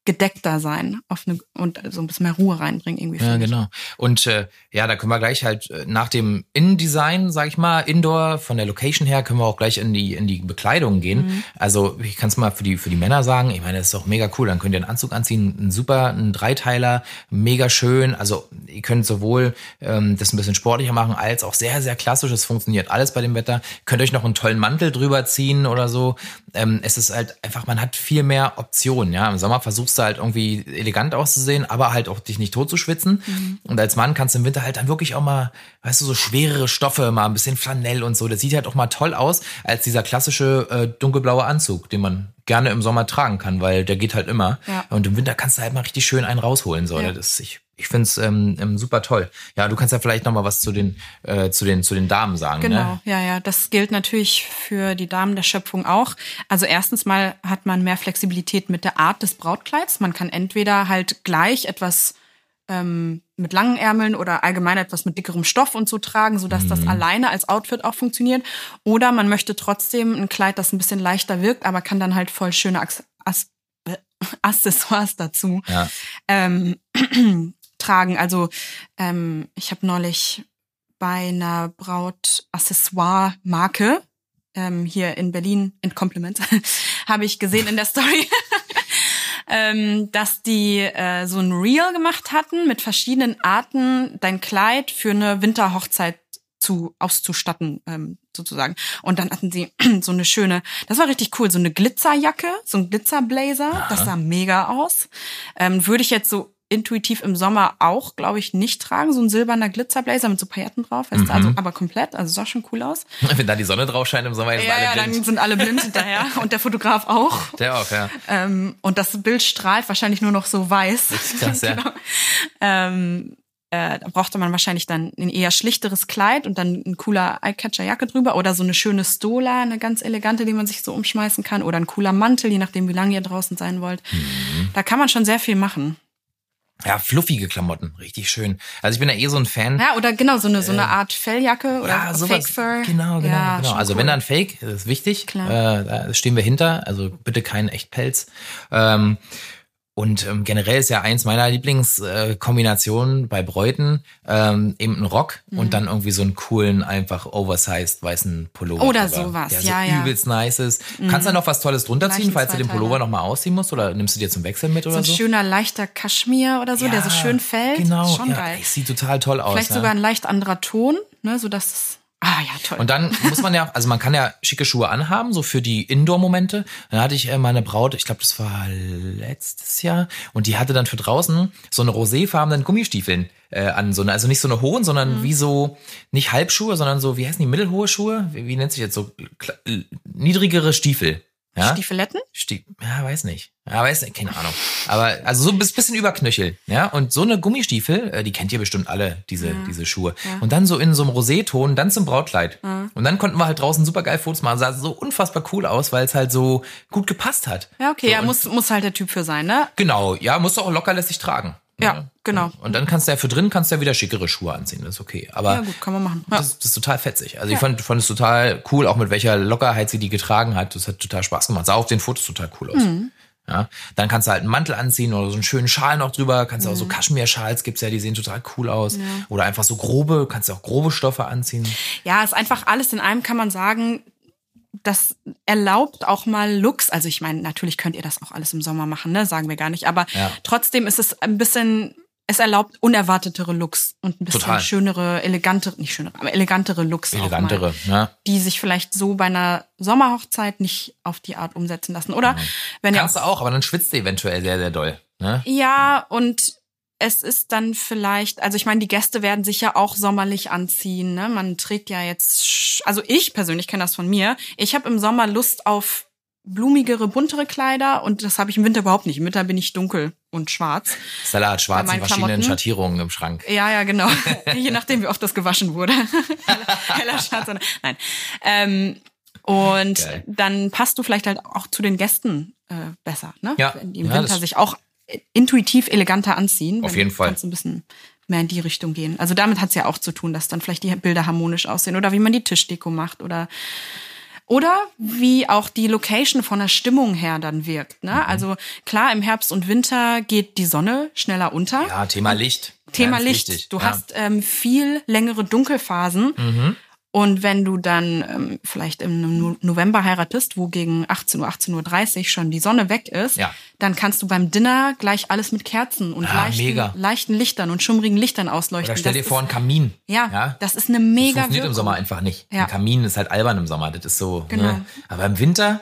gedeckter sein auf eine, und so ein bisschen mehr Ruhe reinbringen irgendwie. Ja, genau. Und äh, ja, da können wir gleich halt äh, nach dem Innendesign, sag ich mal, Indoor von der Location her, können wir auch gleich in die in die Bekleidung gehen. Mhm. Also ich kann es mal für die für die Männer sagen. Ich meine, das ist doch mega cool. Dann könnt ihr einen Anzug anziehen, ein super, ein Dreiteiler, mega schön. Also ihr könnt sowohl ähm, das ein bisschen sportlicher machen als auch sehr sehr klassisch. Es funktioniert alles bei dem Wetter. Könnt euch noch einen tollen Mantel drüber ziehen oder so. Ähm, es ist halt einfach, man hat viel mehr Optionen. Ja, im Sommer versuchst du halt irgendwie elegant auszusehen, aber halt auch dich nicht tot zu schwitzen. Mhm. Und als Mann kannst du im Winter halt dann wirklich auch mal, weißt du, so schwerere Stoffe, mal ein bisschen Flanell und so. Das sieht halt auch mal toll aus als dieser klassische äh, dunkelblaue Anzug, den man gerne im Sommer tragen kann, weil der geht halt immer. Ja. Und im Winter kannst du halt mal richtig schön einen rausholen. So. Ja. Das, ich ich finde es ähm, ähm, super toll. Ja, du kannst ja vielleicht noch mal was zu den, äh, zu den, zu den Damen sagen. Genau, Ne? ja, ja. Das gilt natürlich für die Damen der Schöpfung auch. Also erstens mal hat man mehr Flexibilität mit der Art des Brautkleids. Man kann entweder halt gleich etwas ähm, mit langen Ärmeln oder allgemein etwas mit dickerem Stoff und so tragen, sodass das alleine als Outfit auch funktioniert. Oder man möchte trotzdem ein Kleid, das ein bisschen leichter wirkt, aber kann dann halt voll schöne [LAUGHS] Accessoires dazu Ja. ähm, [CLEARS THROAT] tragen. Also ähm, ich habe neulich bei einer Braut-Accessoire-Marke ähm, hier in Berlin, in Compliments, [LAUGHS] habe ich gesehen in der Story, [LAUGHS] ähm, dass die äh, so ein Reel gemacht hatten mit verschiedenen Arten, dein Kleid für eine Winterhochzeit zu auszustatten ähm, sozusagen. Und dann hatten sie [CLEARS THROAT] so eine schöne, das war richtig cool, so eine Glitzerjacke, so ein Glitzerblazer, das sah mega aus. Ähm, würde ich jetzt so intuitiv im Sommer auch, glaube ich, nicht tragen, so ein silberner Glitzerblazer mit so Pailletten drauf, weißt du, also aber komplett, also sah schon cool aus. [LAUGHS] Wenn da die Sonne drauf scheint im Sommer, sind Ja, alle ja, blind. dann sind alle blind [LAUGHS] hinterher und der Fotograf auch. Der auch, ja. Ähm, und das Bild strahlt wahrscheinlich nur noch so weiß. Richtig krass, [LAUGHS] ja. Genau. ähm, äh, da brauchte man wahrscheinlich dann ein eher schlichteres Kleid und dann ein cooler Eyecatcher-Jacke drüber oder so eine schöne Stola, eine ganz elegante, die man sich so umschmeißen kann oder ein cooler Mantel, je nachdem, wie lange ihr draußen sein wollt. Mhm. Da kann man schon sehr viel machen. Ja, fluffige Klamotten, richtig schön. Also ich bin ja eh so ein Fan. Ja, oder genau, so eine, so eine Art Felljacke oder Ja, sowas. Fake Fur. Genau, genau, ja, genau. Also cool. wenn dann Fake, das ist wichtig. Klar. Äh, da stehen wir hinter. Also bitte keinen Echtpelz. Ähm, und ähm, generell ist ja eins meiner Lieblingskombinationen äh, bei Bräuten ähm, eben ein Rock Mhm. und dann irgendwie so einen coolen, einfach oversized weißen Pullover. Oder drüber, sowas, der ja, so ja. übelst nice ist. Kannst du noch was Tolles drunter ziehen, falls du den. Pullover nochmal ausziehen musst oder nimmst du dir zum Wechsel mit so oder ein so? schöner leichter Kaschmir oder so, der so Ja, schön fällt. Genau, Schon ja, geil. sieht total toll aus. Vielleicht ja. sogar ein leicht anderer Ton, ne, so dass es Ah ja, toll. Und dann muss man ja, also man kann ja schicke Schuhe anhaben, so für die Indoor-Momente. Dann hatte ich äh, meine Braut, ich glaube, das war letztes Jahr, und die hatte dann für draußen so eine roséfarbenen Gummistiefeln äh, an, so eine, also nicht so eine hohen, sondern Mhm. wie so, nicht Halbschuhe, sondern so, wie heißen die, mittelhohe Schuhe? Wie, wie nennt sich jetzt so, niedrigere Stiefel. Ja? Stiefeletten? Stie ja, weiß nicht. Ja, weiß nicht, keine Ahnung. Aber also so ein bisschen über Knöchel, ja. Und so eine Gummistiefel, äh, die kennt ihr bestimmt alle, diese, diese Schuhe. Und dann so in so einem Roséton, dann zum Brautkleid. Und dann konnten wir halt draußen super geil Fotos machen. Sah so unfassbar cool aus, weil es halt so gut gepasst hat. Ja, okay, so, ja, muss, muss halt der Typ für sein, ne? Genau, ja, musst du auch locker lässig tragen. Ja, genau. Und dann kannst du ja für drin kannst du ja wieder schickere Schuhe anziehen, das ist okay. Aber Ja, gut, kann man machen. Ja. das, das ist total fetzig. Also ich fand, fand es total cool, auch mit welcher Lockerheit sie die getragen hat. Das hat total Spaß gemacht. Sah auf den Fotos total cool aus. Mhm. Ja, dann kannst du halt einen Mantel anziehen oder so einen schönen Schal noch drüber. Kannst du Mhm. auch so Kaschmir-Schals gibt's ja, die sehen total cool aus. Oder einfach so grobe, kannst du auch grobe Stoffe anziehen. Ja, ist einfach alles in einem, kann man sagen, das erlaubt auch mal Looks. Also ich meine, natürlich könnt ihr das auch alles im Sommer machen, ne? Sagen wir gar nicht. Aber Ja. trotzdem ist es ein bisschen, es erlaubt unerwartetere Looks und ein bisschen Total. schönere, elegantere, nicht schönere, aber elegantere Looks auch Elegantere, mal, ja. die sich vielleicht so bei einer Sommerhochzeit nicht auf die Art umsetzen lassen. Oder wenn ihr Kannst du auch, aber dann schwitzt du eventuell sehr, sehr doll. Ne? Ja, und es ist dann vielleicht, also ich meine, die Gäste werden sich ja auch sommerlich anziehen. Ne? Man trägt ja jetzt, also ich persönlich kenne das von mir. Ich habe im Sommer Lust auf blumigere, buntere Kleider und das habe ich im Winter überhaupt nicht. Im Winter bin ich dunkel und schwarz. Stella hat schwarz in verschiedenen Klamotten? Schattierungen im Schrank. Ja, ja, genau. [LAUGHS] Je nachdem, wie oft das gewaschen wurde. [LAUGHS] heller, heller Schwarz. Nein. Ähm, und Geil. dann passt du vielleicht halt auch zu den Gästen äh, besser, ne? Ja. Wenn die im Ja, Winter sich auch intuitiv eleganter anziehen. Auf jeden Fall. Kannst ein bisschen mehr in die Richtung gehen. Also damit hat's ja auch zu tun, dass dann vielleicht die Bilder harmonisch aussehen oder wie man die Tischdeko macht oder oder wie auch die Location von der Stimmung her dann wirkt. Mhm. Ne? Also klar, im Herbst und Winter geht die Sonne schneller unter. Ja, Thema Licht. Thema Ganz Licht. wichtig. Du ja. hast ähm, viel längere Dunkelphasen. Mhm. Und wenn du dann ähm, vielleicht im No- November heiratest, wo gegen 18 Uhr, 18.30 Uhr schon die Sonne weg ist, Ja. dann kannst du beim Dinner gleich alles mit Kerzen und Ah, leichten, leichten Lichtern und schummrigen Lichtern ausleuchten. Oder stell Das dir vor, einen Kamin. ja, das ist eine mega Das funktioniert im Wirkung. Sommer einfach nicht. Ja. Ein Kamin ist halt albern im Sommer. Das ist so. Genau. Ne? Aber im Winter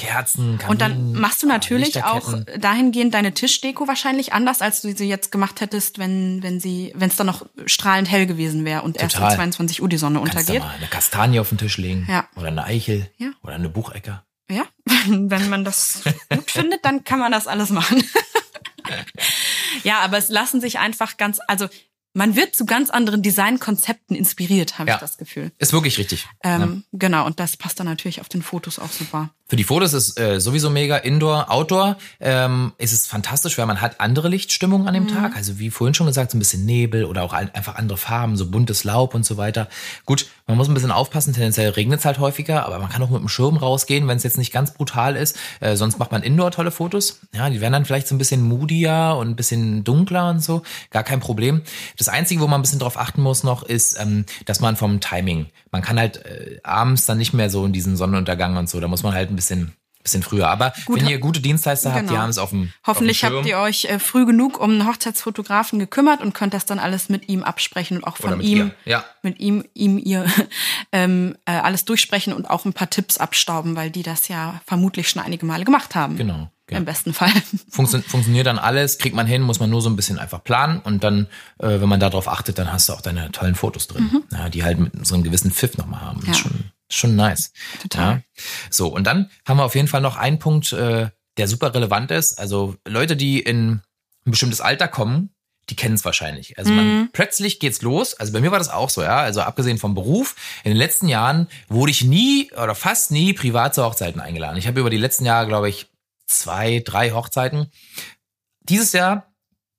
Kerzen, Kamin. Und dann machst du natürlich auch dahingehend deine Tischdeko wahrscheinlich anders, als du sie jetzt gemacht hättest, wenn wenn sie wenn es dann noch strahlend hell gewesen wäre und erst um Total. 22 Uhr die Sonne Kannst du untergeht. mal eine Kastanie auf den Tisch legen. Ja. Oder eine Eichel. Ja. Oder eine Buchecker. Ja, wenn man das gut [LAUGHS] findet, dann kann man das alles machen. [LAUGHS] ja, aber es lassen sich einfach ganz, also man wird zu ganz anderen Designkonzepten inspiriert, habe Ja. ich das Gefühl. Ist wirklich richtig. Ähm, Genau, und das passt dann natürlich auf den Fotos auch super. Für die Fotos ist äh, sowieso mega Indoor, Outdoor. Ähm, ist es fantastisch, weil man hat andere Lichtstimmungen an dem Mhm. Tag. Also wie vorhin schon gesagt, so ein bisschen Nebel oder auch ein, einfach andere Farben, so buntes Laub und so weiter. Gut, man muss ein bisschen aufpassen. Tendenziell regnet es halt häufiger, aber man kann auch mit dem Schirm rausgehen, wenn es jetzt nicht ganz brutal ist. Äh, sonst macht man Indoor tolle Fotos. Ja, die werden dann vielleicht so ein bisschen moodier und ein bisschen dunkler und so. Gar kein Problem. Das Einzige, wo man ein bisschen drauf achten muss noch, ist, ähm, dass man vom Timing, man kann halt äh, abends dann nicht mehr so in diesen Sonnenuntergang und so. Da muss man halt ein bisschen, bisschen früher. Aber wenn ihr gute Dienstleister habt, die Genau. haben es auf dem Hoffentlich auf dem habt ihr euch äh, früh genug um einen Hochzeitsfotografen gekümmert und könnt das dann alles mit ihm absprechen und auch von ihm, ihr, ja. mit ihm, ihm, ihr [LAUGHS] ähm, äh, alles durchsprechen und auch ein paar Tipps abstauben, weil die das ja vermutlich schon einige Male gemacht haben. Genau. Ja. Im besten Fall. [LAUGHS] Funktion, funktioniert dann alles, kriegt man hin, muss man nur so ein bisschen einfach planen und dann, äh, wenn man darauf achtet, dann hast du auch deine tollen Fotos drin, ja, die halt mit so einem gewissen Pfiff nochmal haben. Mhm. Ja. Ist schon, schon nice. Total. Ja. So, und dann haben wir auf jeden Fall noch einen Punkt, äh, der super relevant ist. Also Leute, die in ein bestimmtes Alter kommen, die kennen es wahrscheinlich. Also man Mhm. plötzlich geht's los. Also bei mir war das auch so, ja. Also abgesehen vom Beruf, in den letzten Jahren wurde ich nie oder fast nie privat zu Hochzeiten eingeladen. Ich habe über die letzten Jahre, glaube ich, zwei, drei Hochzeiten. Dieses Jahr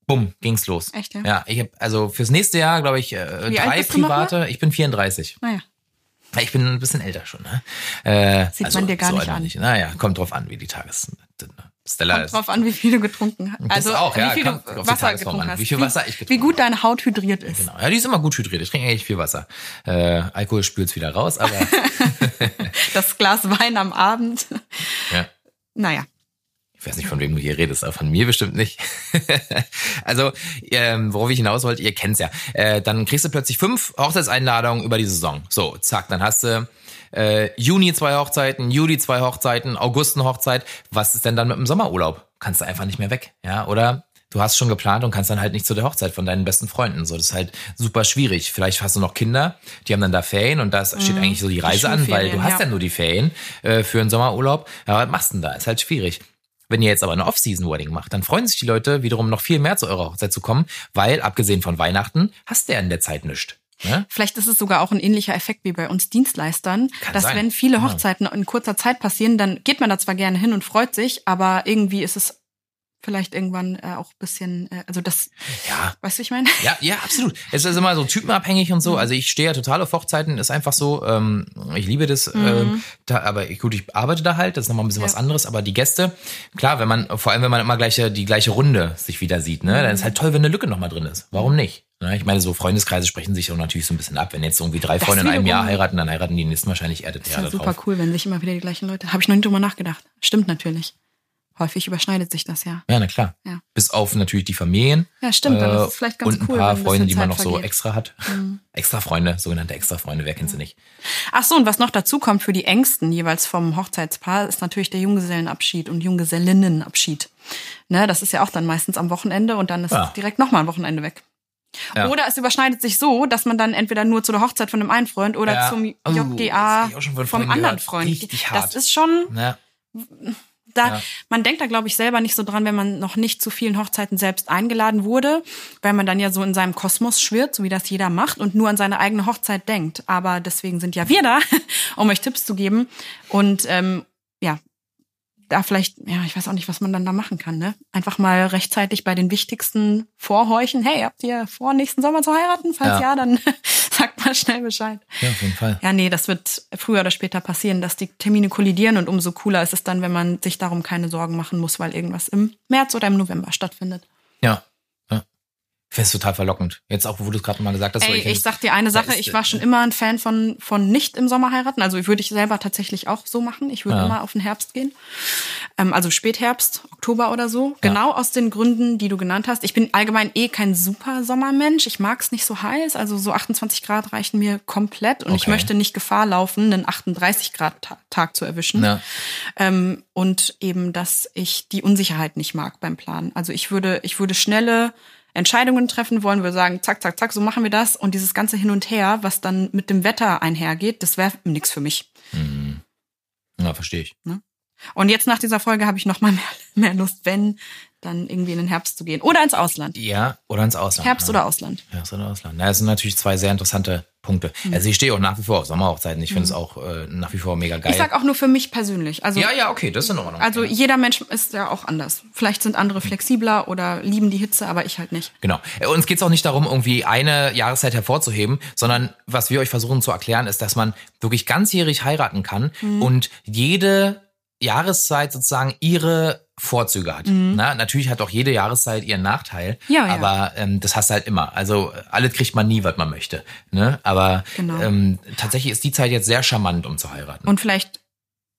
bumm, ging's los. Echt, ja? Ja, ich habe also fürs nächste Jahr, glaube ich, äh, drei private. Ich bin 34. Naja. Ich bin ein bisschen älter schon, ne? Äh, Sieht man dir gar so nicht an. Nicht. Naja, kommt drauf an, wie die Tages... Stella Kommt ist. drauf an, wie viel du getrunken hast. Das Also, auch, ja, wie viel du Wasser getrunken an. hast. Wie viel Wasser ich Wie getrunken gut deine Haut hydriert ist. Genau. Ja, die ist immer gut hydriert. Ich trinke eigentlich viel Wasser. Äh, Alkohol spült's wieder raus, aber [LAUGHS] Das Glas Wein am Abend. ja. Naja. Ich weiß nicht, von wem du hier redest, aber von mir bestimmt nicht. [LAUGHS] also, ähm, worauf ich hinaus wollte, ihr kennt's ja. Äh, dann kriegst du plötzlich fünf Hochzeitseinladungen über die Saison. So, zack, dann hast du äh, Juni zwei Hochzeiten, Juli zwei Hochzeiten, August eine Hochzeit. Was ist denn dann mit dem Sommerurlaub? Kannst du einfach nicht mehr weg, ja? Oder du hast schon geplant und kannst dann halt nicht zu der Hochzeit von deinen besten Freunden. So, das ist halt super schwierig. Vielleicht hast du noch Kinder, die haben dann da Ferien und da steht eigentlich so die Reise an, weil du hast ja ja. nur die Ferien äh, für einen Sommerurlaub. Ja, was machst du denn da? Ist halt schwierig. Wenn ihr jetzt aber eine Off-Season-Wedding macht, dann freuen sich die Leute wiederum noch viel mehr zu eurer Hochzeit zu kommen, weil abgesehen von Weihnachten hast du ja in der Zeit nichts. Ne? Vielleicht ist es sogar auch ein ähnlicher Effekt wie bei uns Dienstleistern, Kann dass sein. wenn viele Ja. Hochzeiten in kurzer Zeit passieren, dann geht man da zwar gerne hin und freut sich, aber irgendwie ist es vielleicht irgendwann äh, auch ein bisschen, äh, also das, Ja, weißt du, ich meine? Ja, ja, absolut. [LAUGHS] Es ist immer so typenabhängig und so. Also ich stehe ja total auf Hochzeiten, ist einfach so. Ähm, ich liebe das. Ähm, da, aber ich, gut, ich arbeite da halt, das ist nochmal ein bisschen Ja. was anderes. Aber die Gäste, klar, wenn man, vor allem wenn man immer gleiche, die gleiche Runde sich wieder sieht, ne, dann ist halt toll, wenn eine Lücke nochmal drin ist. Warum nicht? Ne, ich meine, so Freundeskreise sprechen sich auch natürlich so ein bisschen ab. Wenn jetzt irgendwie drei Das Freunde in einem Jahr heiraten, dann heiraten die nächsten wahrscheinlich eher das ist ja super drauf. cool, wenn sich immer wieder die gleichen Leute. Habe ich noch nie drüber nachgedacht. Stimmt natürlich. Häufig überschneidet sich das ja. Ja, na klar. Ja. Bis auf natürlich die Familien. Ja, stimmt, dann äh, ist es vielleicht ganz Und ein cool, paar Freunde, die man noch so vergeht. Mhm. extra hat. [LAUGHS] Extra Freunde, sogenannte extra Freunde, wer kennt sie nicht? Ach so, und was noch dazu kommt für die Ängsten jeweils vom Hochzeitspaar, ist natürlich der Junggesellenabschied und Junggesellinnenabschied. Ne, das ist ja auch dann meistens am Wochenende und dann ist Ja. es direkt nochmal ein Wochenende weg. Ja. Oder es überschneidet sich so, dass man dann entweder nur zu der Hochzeit von dem einen Freund oder Ja. zum Oh, JGA von vom anderen gehört. Freund. Richtig das hart. ist schon, Ne? Da, Ja. man denkt da, glaube ich, selber nicht so dran, wenn man noch nicht zu vielen Hochzeiten selbst eingeladen wurde, weil man dann ja so in seinem Kosmos schwirrt, so wie das jeder macht und nur an seine eigene Hochzeit denkt. Aber deswegen sind ja wir da, [LAUGHS] um euch Tipps zu geben. Und ähm, ja, da vielleicht, ja, ich weiß auch nicht, was man dann da machen kann, ne? Einfach mal rechtzeitig bei den wichtigsten vorhorchen. Hey, habt ihr vor, nächsten Sommer zu heiraten? Falls Ja. ja, dann sagt mal schnell Bescheid. Ja, auf jeden Fall. Ja, nee, das wird früher oder später passieren, dass die Termine kollidieren und umso cooler ist es dann, wenn man sich darum keine Sorgen machen muss, weil irgendwas im März oder im November stattfindet. Ja. ja. Ich finde es total verlockend. Jetzt auch, wo du es gerade mal gesagt hast. Ey, ich find's- sag dir eine Sache, ich war schon immer ein Fan von, von nicht im Sommer heiraten. Also würde ich selber tatsächlich auch so machen. Ich würde Ja. immer auf den Herbst gehen. Ähm, also Spätherbst, Oktober oder so. Genau aus den Gründen, die du genannt hast. Ich bin allgemein eh kein super Sommermensch. Ich mag es nicht so heiß. Also so 28 Grad reichen mir komplett. Und ich Okay. möchte nicht Gefahr laufen, einen 38 Grad Ta- Tag zu erwischen. Ja. Ähm, und eben, dass ich die Unsicherheit nicht mag beim Planen. Also ich würde, ich würde schnelle Entscheidungen treffen wollen, würde sagen, zack, zack, zack, so machen wir das. Und dieses ganze Hin und Her, was dann mit dem Wetter einhergeht, das wäre nichts für mich. ja, verstehe ich. Und jetzt nach dieser Folge habe ich noch mal [LAUGHS] mehr, mehr Lust, wenn, dann irgendwie in den Herbst zu gehen. Oder ins Ausland. Ja, oder ins Ausland. Herbst ja. oder Ausland. Herbst oder Ausland. Na, das sind natürlich zwei sehr interessante Punkte. Mhm. Also ich stehe auch nach wie vor auf Sommerhochzeiten. Ich finde es auch äh, nach wie vor mega geil. Ich sag auch nur für mich persönlich. Also, ja, ja, okay, das ist in Ordnung. also jeder Mensch ist ja auch anders. Vielleicht sind andere flexibler oder lieben die Hitze, aber ich halt nicht. Genau. Uns geht es auch nicht darum, irgendwie eine Jahreszeit hervorzuheben, sondern was wir euch versuchen zu erklären, ist, dass man wirklich ganzjährig heiraten kann Mhm. und jede Jahreszeit sozusagen ihre Vorzüge hat. Na, natürlich hat auch jede Jahreszeit ihren Nachteil, Mhm. Ja, ja. aber ähm, das hast du halt immer. Also alles kriegt man nie, was man möchte. Ne? Aber Genau. ähm, tatsächlich ist die Zeit jetzt sehr charmant, um zu heiraten. Und vielleicht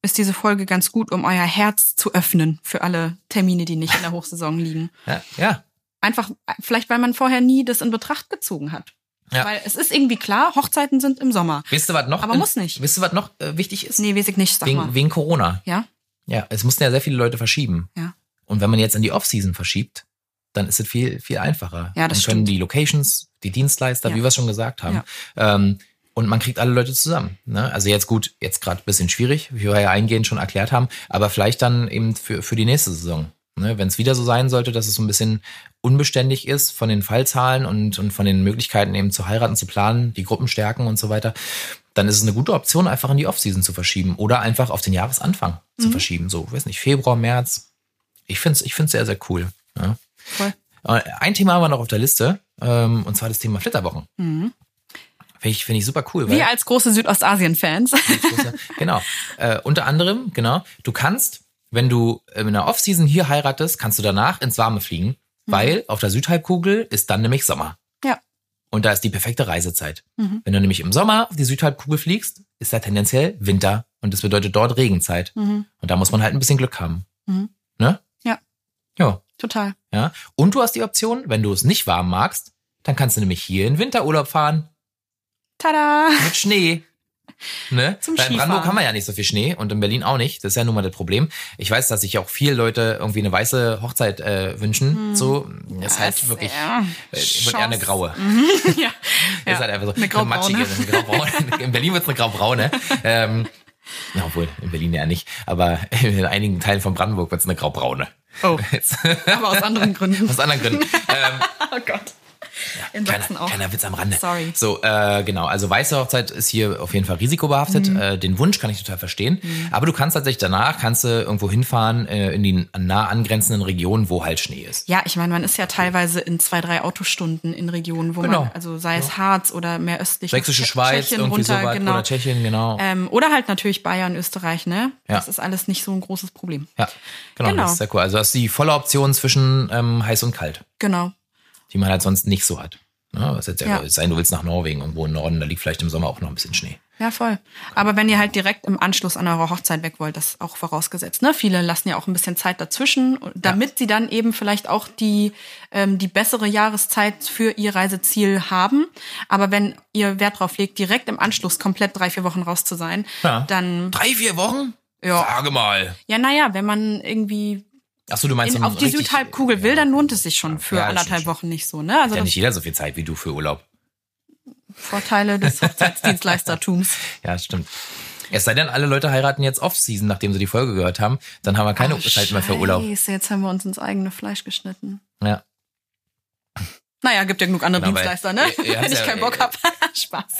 ist diese Folge ganz gut, um euer Herz zu öffnen für alle Termine, die nicht in der [LAUGHS] Hochsaison liegen. ja, ja, Einfach, vielleicht weil man vorher nie das in Betracht gezogen hat. Ja. Weil es ist irgendwie klar, Hochzeiten sind im Sommer. Wisst ihr, was noch? Aber muss nicht. Wisst ihr, was noch äh, wichtig ist? Nee, weiß ich nicht, sag mal. wegen, wegen Corona. Ja? Ja, es mussten ja sehr viele Leute verschieben. Ja. Und wenn man jetzt in die Off-Season verschiebt, dann ist es viel, viel einfacher. Ja, das dann können stimmt. die Locations, die Dienstleister, Ja. wie wir es schon gesagt haben, ähm, und man kriegt alle Leute zusammen. Ne? Also jetzt gut, jetzt gerade ein bisschen schwierig, wie wir ja eingehend schon erklärt haben, aber vielleicht dann eben für, für die nächste Saison. Ne? Wenn es wieder so sein sollte, dass es so ein bisschen unbeständig ist von den Fallzahlen und, und von den Möglichkeiten eben zu heiraten, zu planen, die Gruppenstärken und so weiter, dann ist es eine gute Option, einfach in die Off-Season zu verschieben oder einfach auf den Jahresanfang zu Mhm. verschieben. So, weiß nicht, Februar, März. Ich finde es ich find's sehr, sehr cool. Ja. Voll. Äh, Ein Thema haben wir noch auf der Liste, ähm, und zwar das Thema Flitterwochen. Mhm. Finde ich, finde ich super cool. Wir als große Südostasien-Fans. [LAUGHS] genau. Äh, unter anderem, genau, du kannst, wenn du in der Offseason hier heiratest, kannst du danach ins Warme fliegen, weil auf der Südhalbkugel ist dann nämlich Sommer. Ja. Und da ist die perfekte Reisezeit. Wenn du nämlich im Sommer auf die Südhalbkugel fliegst, ist da tendenziell Winter und das bedeutet dort Regenzeit. Und da muss man halt ein bisschen Glück haben. Mhm. Ne? Ja. Ja. Total. Ja. Und du hast die Option, wenn du es nicht warm magst, dann kannst du nämlich hier in Winterurlaub fahren Tada! mit Schnee. Ne? Zum Weil in Brandenburg haben wir ja nicht so viel Schnee und in Berlin auch nicht. Das ist ja nun mal das Problem. Ich weiß, dass sich auch viele Leute irgendwie eine weiße Hochzeit äh, wünschen. So, das ist halt wirklich, ja, äh, wird eher eine graue. [LAUGHS] ja. [LAUGHS] Das ist halt einfach so Eine matschige, eine graubraune. [LAUGHS] In Berlin wird es eine graubraune. ähm, ja, obwohl, in Berlin ja nicht. Aber in einigen Teilen von Brandenburg wird es eine graubraune. Oh. Jetzt, Aber aus anderen Gründen. aus anderen Gründen. Ähm, Oh Gott. In Kleiner, Sachsen auch. kleiner Witz am Rande. Sorry. So, äh, genau. Also weiße Hochzeit ist hier auf jeden Fall risikobehaftet. Mhm. Äh, den Wunsch kann ich total verstehen. Aber du kannst tatsächlich danach, kannst du irgendwo hinfahren äh, in die nah angrenzenden Regionen, wo halt Schnee ist. Ja, ich meine, man ist ja teilweise in zwei, drei Autostunden in Regionen, wo Genau. man, also sei es Harz oder mehr östlich. Sächsische Schweiz, Tschechien irgendwie runter, so weit. genau. Oder Tschechien, genau. Ähm, oder halt natürlich Bayern, Österreich, ne? Ja. Das ist alles nicht so ein großes Problem. ja, genau, genau. Das ist sehr cool. Also das ist die volle Option zwischen ähm, heiß und kalt, Genau. Die man halt sonst nicht so hat. Ja, was jetzt ja, Ja. sein, du willst nach Norwegen, irgendwo im Norden, da liegt vielleicht im Sommer auch noch ein bisschen Schnee. Ja, voll. Aber wenn ihr halt direkt im Anschluss an eurer Hochzeit weg wollt, das ist auch vorausgesetzt. Ne? Viele lassen ja auch ein bisschen Zeit dazwischen, damit sie dann eben vielleicht auch die, ähm, die bessere Jahreszeit für ihr Reiseziel haben. Aber wenn ihr Wert drauf legt, direkt im Anschluss komplett drei, vier Wochen raus zu sein, Ja. dann, Drei, vier Wochen? Ja. Sage mal. ja, naja, wenn man irgendwie Achso, du meinst in, so auf die Südhalbkugel will, dann lohnt es sich schon für Ja, anderthalb stimmt Wochen nicht so. Ne? Also Hat ja nicht jeder so viel Zeit wie du für Urlaub. Vorteile des [LAUGHS] Hochzeitsdienstleistertums. Ja, stimmt. Es sei denn, alle Leute heiraten jetzt Off-Season, nachdem sie die Folge gehört haben. Dann haben wir keine Zeit mehr für Urlaub. Oh, Scheiße, jetzt haben wir uns ins eigene Fleisch geschnitten. Ja. Naja, gibt ja genug andere Genau, Dienstleister, ne? [LAUGHS] Wenn ich ja- keinen Bock hab. [LAUGHS] Spaß.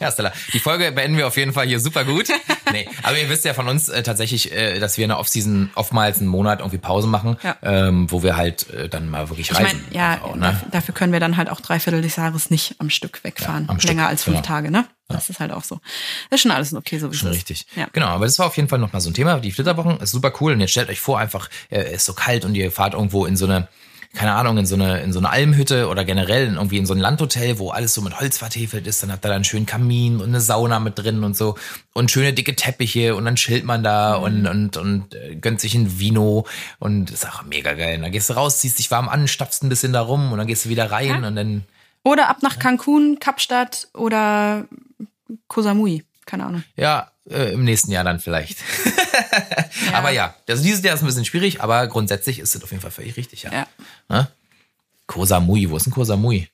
Ja, Stella. Die Folge beenden wir auf jeden Fall hier super gut. [LAUGHS] Nee, aber ihr wisst ja von uns äh, tatsächlich, äh, dass wir in der Off-Season oftmals einen Monat irgendwie Pause machen, Ja. ähm, wo wir halt äh, dann mal wirklich Ich reisen. meine, ja, auch, ne? dafür, können wir dann halt auch drei Viertel des Jahres nicht am Stück wegfahren. Ja, am Stück, Länger als fünf genau. Tage, ne? Das ist halt auch so. Das ist schon alles okay, so wie Schon es richtig. Ja. Genau, aber das war auf jeden Fall nochmal so ein Thema. Die Flitterwochen ist super cool. Und jetzt stellt euch vor, einfach, äh, es ist so kalt und ihr fahrt irgendwo in so eine, keine Ahnung, in so eine, in so eine Almhütte oder generell in- irgendwie in so ein Landhotel, wo alles so mit Holz vertefelt ist. Dann habt ihr da einen schönen Kamin und eine Sauna mit drin und so. Und schöne dicke Teppiche und dann chillt man da Mhm. und, und, und äh, gönnt sich ein Vino und ist auch mega geil. Und dann gehst du raus, ziehst dich warm an, stapfst ein bisschen da rum und dann gehst du wieder rein und dann, Oder ab nach Cancun, Kapstadt oder Koh Samui. Keine Ahnung. Ja, äh, im nächsten Jahr dann vielleicht. [LAUGHS] [LAUGHS] Aber ja, also dieses Jahr ist ein bisschen schwierig, aber grundsätzlich ist es auf jeden Fall völlig richtig, ja. Ja. Ne? Koh Samui, wo ist denn Koh Samui?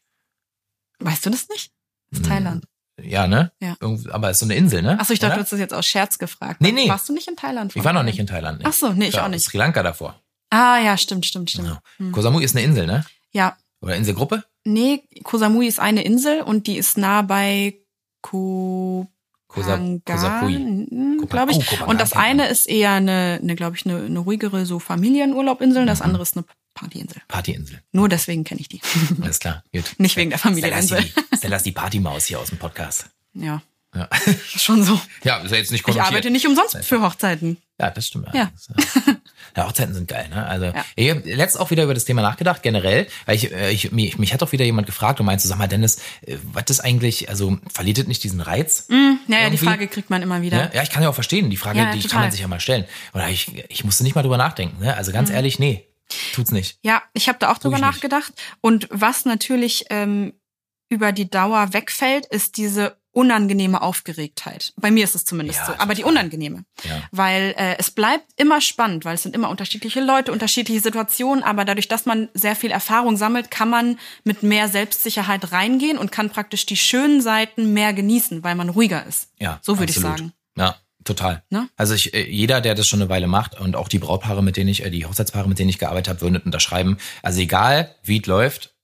Weißt du das nicht? Das Hm. ist Thailand. Ja, ne? Ja. Irgend- aber ist so eine Insel, ne? Achso, ich dachte, Oder? du hast das jetzt aus Scherz gefragt. Nee, nee. Warst du nicht in Thailand? Ich war noch nicht in Thailand. Ach so, nee, ich war auch nicht. Sri Lanka davor. Ah, ja, stimmt, stimmt, stimmt. Ja. Hm. Koh Samui ist eine Insel, ne? Ja. Oder Inselgruppe? Nee, Koh Samui ist eine Insel und die ist nah bei Koh Koh Sa- Koh Sapui. glaube ich. Oh, und das eine ist eher eine, eine glaube ich, eine, eine ruhigere so Familienurlaubinsel. Mhm. Das andere ist eine Partyinsel. Partyinsel. Nur deswegen kenne ich die. [LAUGHS] Alles klar, gut. Nicht wegen der Familieninsel. die, Stella ist die Partymaus hier aus dem Podcast. Ja, Ja, schon so. ja ist ja jetzt nicht Ich konnotiert. arbeite nicht umsonst für Hochzeiten. Ja, das stimmt. Ja. Äh, ja, Hochzeiten sind geil, ne? Also, Ja. ich habe letztens auch wieder über das Thema nachgedacht, generell, weil ich, äh, ich mich, mich hat auch wieder jemand gefragt und meinte, sag mal, Dennis, äh, was ist eigentlich, also verliert das nicht diesen Reiz? Hm, naja, die Irgendwie- Frage kriegt man immer wieder. Ne? Ja, ich kann ja auch verstehen, die Frage, Ja, die total. kann man sich ja mal stellen. Oder ich, ich musste nicht mal drüber nachdenken, ne? Also Mhm. ganz ehrlich, nee, tut's nicht. Ja, ich habe da auch drüber ich nicht. nachgedacht. Und was natürlich ähm, über die Dauer wegfällt, ist diese unangenehme Aufgeregtheit. Bei mir ist es zumindest Ja, so. Aber die unangenehme. Ja. Weil äh, es bleibt immer spannend, weil es sind immer unterschiedliche Leute, unterschiedliche Situationen. Aber dadurch, dass man sehr viel Erfahrung sammelt, kann man mit mehr Selbstsicherheit reingehen und kann praktisch die schönen Seiten mehr genießen, weil man ruhiger ist. Ja, So würde ich sagen. Ja, total. Ne? Also ich, äh, jeder, der das schon eine Weile macht und auch die Brautpaare, mit denen ich, äh, die Hochzeitspaare, mit denen ich gearbeitet habe, würden unterschreiben. Also egal, wie es läuft,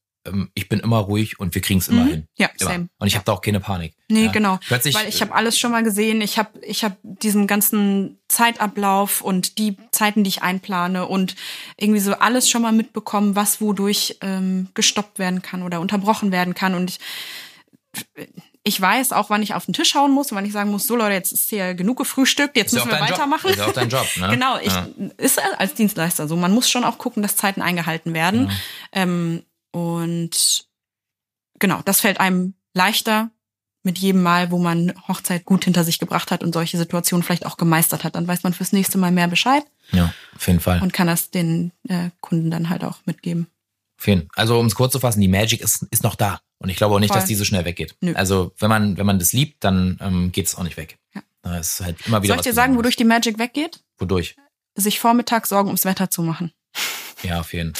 ich bin immer ruhig und wir kriegen es immer Mhm. hin. Ja, immer. same. Und ich Ja. habe da auch keine Panik. Nee, ja. genau. Plötzlich, Weil ich habe alles schon mal gesehen. Ich habe ich hab diesen ganzen Zeitablauf und die Zeiten, die ich einplane und irgendwie so alles schon mal mitbekommen, was wodurch ähm, gestoppt werden kann oder unterbrochen werden kann. Und ich, ich weiß auch, wann ich auf den Tisch hauen muss, wann ich sagen muss, so Leute, jetzt ist hier genug gefrühstückt, jetzt ist müssen wir weitermachen. Job. Ist auch dein Job, ne? [LAUGHS] Genau, ich Ja. ist als Dienstleister so. Man muss schon auch gucken, dass Zeiten eingehalten werden. Genau. Ähm, und genau, das fällt einem leichter mit jedem Mal, wo man Hochzeit gut hinter sich gebracht hat und solche Situationen vielleicht auch gemeistert hat. Dann weiß man fürs nächste Mal mehr Bescheid Ja, auf jeden Fall. und kann das den äh, Kunden dann halt auch mitgeben. Auf jeden. Also um es kurz zu fassen, die Magic ist, ist noch da. Und ich glaube auch nicht, Voll. dass die so schnell weggeht. Nö. Also wenn man, wenn man das liebt, dann ähm, geht es auch nicht weg. Ja. Da ist halt immer wieder Soll ich dir sagen, wodurch die Magic weggeht? Wodurch? Sich vormittags Sorgen ums Wetter zu machen. Ja, auf jeden.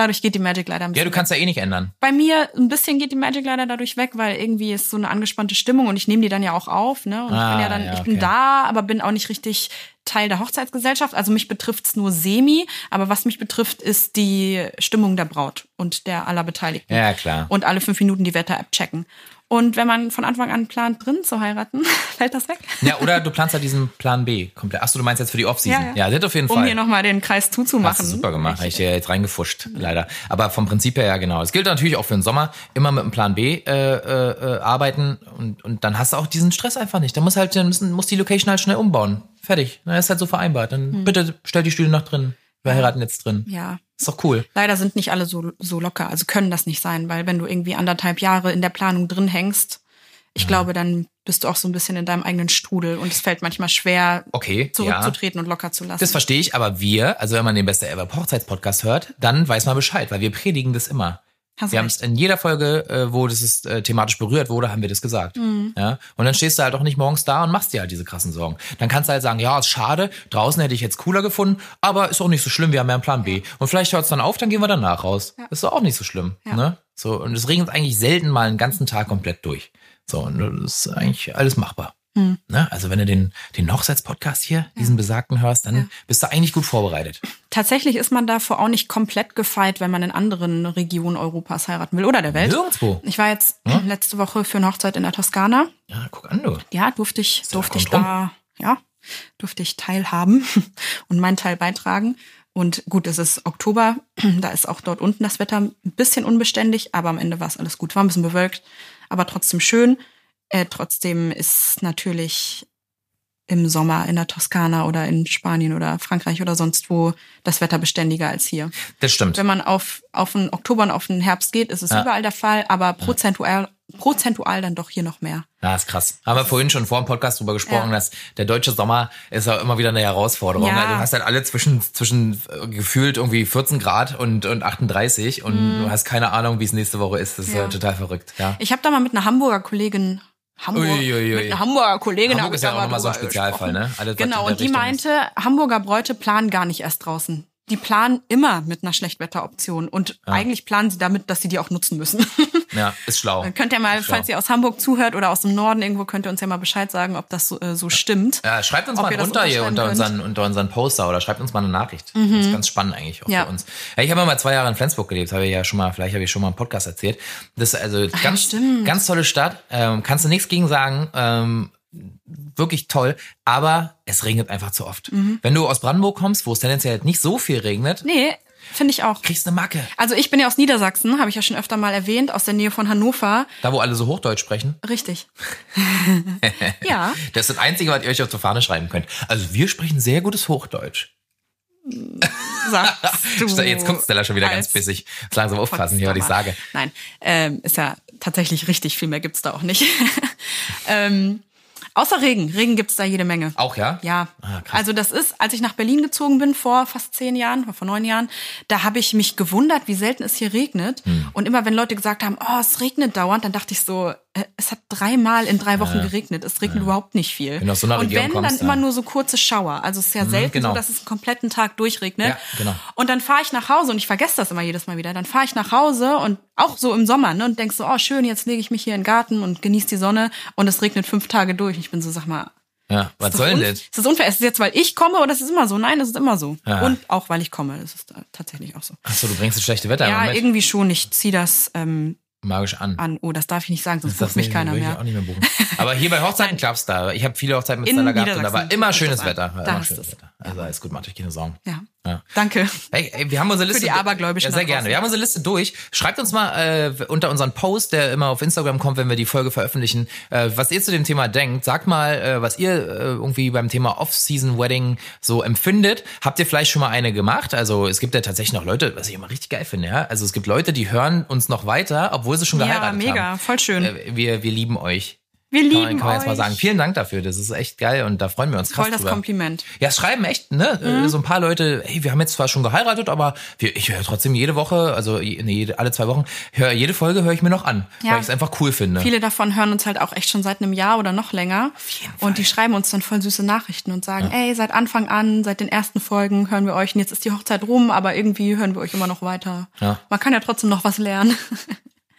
Dadurch geht die Magic leider ein Ja, bisschen du kannst ja eh nicht ändern. bei mir ein bisschen geht die Magic leider dadurch weg, weil irgendwie ist so eine angespannte Stimmung und ich nehme die dann ja auch auf, ne? Und ich Ah, bin ja dann, ja, ich bin okay. da, aber bin auch nicht richtig Teil der Hochzeitsgesellschaft. Also mich betrifft's nur semi, aber was mich betrifft, ist die Stimmung der Braut und der aller Beteiligten. Ja, klar. Und alle fünf Minuten die Wetter-App checken. Und wenn man von Anfang an plant, drin zu heiraten, [LAUGHS] fällt das weg. Ja, oder du planst halt diesen Plan B komplett. Achso, du meinst jetzt für die Off-Season. Ja, Ja, ja. das auf jeden Um Fall. hier nochmal den Kreis zuzumachen. Hast du super gemacht. Habe ich dir jetzt reingefuscht, leider. Aber vom Prinzip her ja genau. Das gilt natürlich auch für den Sommer. Immer mit einem Plan B äh, äh, äh, arbeiten und, und dann hast du auch diesen Stress einfach nicht. Dann muss halt, dann müssen, muss die Location halt schnell umbauen. Fertig. Dann ist halt so vereinbart. Dann Hm. bitte stell die Stühle noch drin. Wir heiraten jetzt drin. Ja, Ist doch cool. Leider sind nicht alle so, so locker, also können das nicht sein, weil wenn du irgendwie anderthalb Jahre in der Planung drin hängst, ich glaube, dann bist du auch so ein bisschen in deinem eigenen Strudel und es fällt manchmal schwer, Okay, ja. zurückzutreten und locker zu lassen. Das verstehe ich, aber wir, also wenn man den Beste Ever Hochzeitspodcast hört, dann weiß man Bescheid, weil wir predigen das immer. Hast wir haben es in jeder Folge, äh, wo das ist, äh, thematisch berührt wurde, haben wir das gesagt. Mhm. Ja? Und dann stehst du halt auch nicht morgens da und machst dir halt diese krassen Sorgen. Dann kannst du halt sagen, ja, ist schade, draußen hätte ich jetzt cooler gefunden, aber ist auch nicht so schlimm, wir haben ja einen Plan B. Und vielleicht hört es dann auf, dann gehen wir danach raus. Ist doch auch nicht so schlimm. Ja. Ne? So, und es regnet eigentlich selten mal einen ganzen Tag komplett durch. So, und das ist eigentlich alles machbar. Hm. Ne? Also wenn du den, den Hochzeitspodcast hier, diesen besagten hörst, dann bist du eigentlich gut vorbereitet. Tatsächlich ist man davor auch nicht komplett gefeit, wenn man in anderen Regionen Europas heiraten will oder der Welt. Nirgendwo. Ich war jetzt letzte Woche für eine Hochzeit in der Toskana. Ja, guck an, du. Ja, durfte ich, durfte ich da, ja, durfte ich teilhaben [LAUGHS] und meinen Teil beitragen. Und gut, es ist Oktober, [CLEARS THROAT] da ist auch dort unten das Wetter ein bisschen unbeständig, aber am Ende war es alles gut. War ein bisschen bewölkt, aber trotzdem schön. Äh, trotzdem ist natürlich im Sommer in der Toskana oder in Spanien oder Frankreich oder sonst wo das Wetter beständiger als hier. Das stimmt. Wenn man auf, auf den Oktober und auf den Herbst geht, ist es Ja. überall der Fall, aber prozentual, prozentual dann doch hier noch mehr. Ja, ist krass. Haben wir vorhin schon vor dem Podcast drüber gesprochen, Ja. dass der deutsche Sommer ist ja immer wieder eine Herausforderung. Ja. Also Du hast halt alle zwischen, zwischen äh, gefühlt irgendwie 14 Grad und, und 38 und du hast keine Ahnung, wie es nächste Woche ist. Das ist ja. total verrückt. Ja. Ich habe da mal mit einer Hamburger Kollegin Hamburg, Uiuiui. mit einer Hamburger Kollegin Hamburg ist ja auch mal nochmal so ein Spezialfall, gesprochen. ne? Alles, Genau, und die meinte, Hamburger Bräute planen gar nicht erst draußen. Die planen immer mit einer Schlechtwetteroption und eigentlich planen sie damit, dass sie die auch nutzen müssen. [LAUGHS] Ja, ist schlau. Könnt ihr mal, Schlau. falls ihr aus Hamburg zuhört oder aus dem Norden irgendwo, könnt ihr uns ja mal Bescheid sagen, ob das so, äh, so stimmt. Ja, schreibt uns Ob mal runter hier unter unseren, unter unseren Poster oder schreibt uns mal eine Nachricht. Das ist ganz spannend eigentlich auch Ja. für uns. Ja, ich habe ja mal zwei Jahre in Flensburg gelebt, habe ich ja schon mal, vielleicht habe ich schon mal im Podcast erzählt. Das ist also ganz, stimmt. ganz tolle Stadt. Ähm, kannst du nichts gegen sagen. Ähm, wirklich toll, aber es regnet einfach zu oft. Mhm. Wenn du aus Brandenburg kommst, wo es tendenziell halt nicht so viel regnet, Nee, finde ich auch. kriegst eine Macke. Also ich bin ja aus Niedersachsen, habe ich ja schon öfter mal erwähnt, aus der Nähe von Hannover. Da, wo alle so Hochdeutsch sprechen. Richtig. [LAUGHS] ja. Das ist das Einzige, was ihr euch auf die Fahne schreiben könnt. Also wir sprechen sehr gutes Hochdeutsch. [LAUGHS] Sagst du Jetzt kommt Stella schon wieder ganz bissig. Jetzt langsam aufpassen hier, was ich sage. Nein, ähm, ist ja tatsächlich richtig, viel mehr gibt's da auch nicht. [LAUGHS] ähm, außer Regen. Regen gibt's da jede Menge. Auch ja? Ja, Ah, also das ist, als ich nach Berlin gezogen bin vor fast zehn Jahren, vor neun Jahren, da habe ich mich gewundert, wie selten es hier regnet. Hm. Und immer wenn Leute gesagt haben, oh, es regnet dauernd, dann dachte ich so, äh, es hat dreimal in drei Wochen geregnet. Es regnet überhaupt nicht viel. Wenn du aus so einer Und Region wenn, kommst, dann ja. immer nur so kurze Schauer. Also es ist ja selten genau. so, dass es einen kompletten Tag durchregnet. Ja, genau. Und dann fahre ich nach Hause und ich vergesse das immer jedes Mal wieder. Dann fahre ich nach Hause und auch so im Sommer ne, und denk so, oh schön, jetzt lege ich mich hier in den Garten und genieße die Sonne und es regnet fünf Tage durch. Ich bin so, sag mal, Ja, was soll denn das? Ist das unfair? Ist es jetzt, weil ich komme oder ist es immer so? Nein, es ist immer so. Ja. Und auch, weil ich komme. Das ist tatsächlich auch so. Achso, du bringst das schlechte Wetter Ja, Moment irgendwie schon. Ich ziehe das ähm, magisch an. an. Oh, das darf ich nicht sagen, sonst Das bucht mich nicht- keiner mehr. auch nicht mehr buchen. Aber hier bei [LAUGHS] Hochzeiten klappt's da. Ich habe viele Hochzeiten mit In Stella gehabt und da war immer schönes. Wetter. War immer schönes. Wetter. Also alles gut, macht euch keine Sorgen. Ja. Ja. Danke. Hey, ey, wir haben unsere Liste. die Abergläubischen Ja, sehr gerne. Wir haben unsere Liste durch. Schreibt uns mal äh, unter unseren Post, der immer auf Instagram kommt, wenn wir die Folge veröffentlichen, äh, was ihr zu dem Thema denkt. Sagt mal, äh, was ihr äh, irgendwie beim Thema Off-Season-Wedding so empfindet. Habt ihr vielleicht schon mal eine gemacht? Also es gibt ja tatsächlich noch Leute, was ich immer richtig geil finde. Ja? Also es gibt Leute, die hören uns noch weiter, obwohl sie schon Ja, geheiratet mega. haben. Voll schön. Äh, wir, wir lieben euch. Wir Kann man, lieben kann man jetzt mal sagen. Vielen Dank dafür. Das ist echt geil und da freuen wir uns krass Voll das drüber. Kompliment. Ja, es schreiben echt, ne? Mhm. So ein paar Leute, hey, wir haben jetzt zwar schon geheiratet, aber wir, ich höre trotzdem jede Woche, also nee, jede, alle zwei Wochen, hör, jede Folge höre ich mir noch an, Ja. weil ich es einfach cool finde. Viele davon hören uns halt auch echt schon seit einem Jahr oder noch länger. Und die schreiben uns dann voll süße Nachrichten und sagen, ey, seit Anfang an, seit den ersten Folgen hören wir euch und jetzt ist die Hochzeit rum, aber irgendwie hören wir euch immer noch weiter. Ja. Man kann ja trotzdem noch was lernen. [LAUGHS]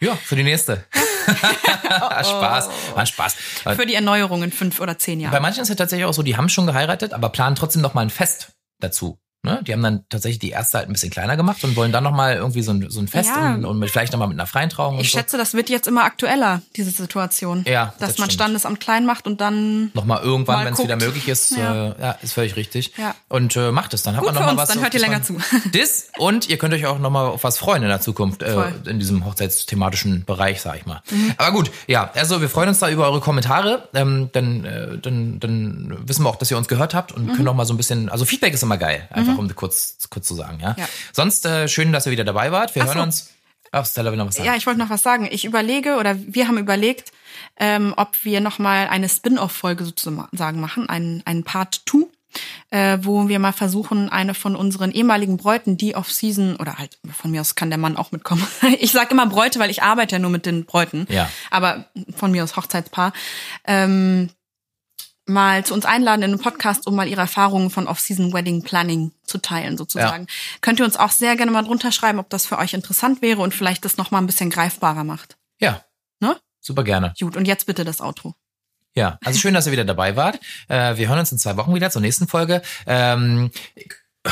Ja, für die nächste. [LAUGHS] [LAUGHS] Spaß, war Spaß. Für die Erneuerung in fünf oder zehn Bei Jahren. manchen ist es tatsächlich auch so, die haben schon geheiratet, aber planen trotzdem noch mal ein Fest dazu. Ne? Die haben dann tatsächlich die erste halt ein bisschen kleiner gemacht und wollen dann noch mal irgendwie so ein, so ein Fest Ja. und, und mit, vielleicht noch mal mit einer freien Trauung Ich so. schätze, das wird jetzt immer aktueller, diese Situation. Ja, Dass das man stimmt. Standesamt klein macht und dann noch mal irgendwann, wenn es wieder möglich ist, Ja. äh, ja ist völlig richtig. Ja. Und äh, macht es, dann hat Gut man noch für mal uns, was. dann hört ihr länger man- zu. [LAUGHS] Das und ihr könnt euch auch noch mal auf was freuen in der Zukunft äh, in diesem hochzeitsthematischen Bereich, sag ich mal. Mhm. Aber gut, ja, also wir freuen uns da über eure Kommentare. Ähm, dann, äh, dann, dann wissen wir auch, dass ihr uns gehört habt und können auch mal so ein bisschen. Also Feedback ist immer geil, einfach um kurz kurz zu sagen, ja. Ja. Sonst äh, schön, dass ihr wieder dabei wart. Wir Ach hören so. uns. Ach, Stella will noch was sagen. Ja, ich wollte noch was sagen. Ich überlege oder wir haben überlegt, ähm, ob wir noch mal eine Spin-off-Folge sozusagen machen, einen, einen Part 2, äh, wo wir mal versuchen, eine von unseren ehemaligen Bräuten, die off-season oder halt von mir aus kann der Mann auch mitkommen. [LAUGHS] Ich sag immer Bräute, weil ich arbeite ja nur mit den Bräuten. Ja. Aber von mir aus Hochzeitspaar. Ähm, mal zu uns einladen in einen Podcast, um mal ihre Erfahrungen von Off-Season Wedding Planning zu teilen, sozusagen. Könnt ihr uns auch sehr gerne mal drunter schreiben, ob das für euch interessant wäre und vielleicht das noch mal ein bisschen greifbarer macht. ja, Ne? super gerne. Gut, und jetzt bitte das Outro. Ja, also schön, dass ihr wieder dabei wart. Äh, wir hören uns in zwei Wochen wieder zur nächsten Folge. Ähm, [COUGHS]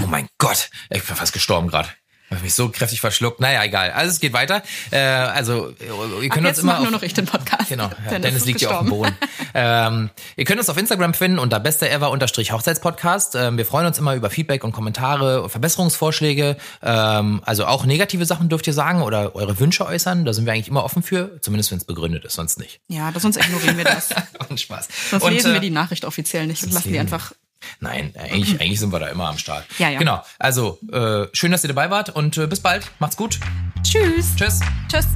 oh mein Gott, ich bin fast gestorben gerade. Ich habe mich so kräftig verschluckt. Naja, egal. Also es geht weiter. Äh, also ihr könnt Ab uns jetzt immer macht nur auf, noch ich den Podcast. Genau, [LAUGHS] Dennis Dennis liegt ja auf dem. Boden. ähm, ihr könnt uns auf Instagram finden unter besteever-hochzeitspodcast. Ähm, wir freuen uns immer über Feedback und Kommentare, Verbesserungsvorschläge. Ähm, also auch negative Sachen dürft ihr sagen oder eure Wünsche äußern. Da sind wir eigentlich immer offen für, zumindest wenn es begründet ist, sonst nicht. Ja, das sonst ignorieren wir das. [LAUGHS] Und Spaß. Sonst und, lesen äh, wir die Nachricht offiziell nicht und lassen die einfach. Nein, eigentlich, [LAUGHS] eigentlich sind wir da immer am Start. Ja, ja. Genau. Also, äh, schön, dass ihr dabei wart und äh, bis bald. Macht's gut. Tschüss. Tschüss. Tschüss.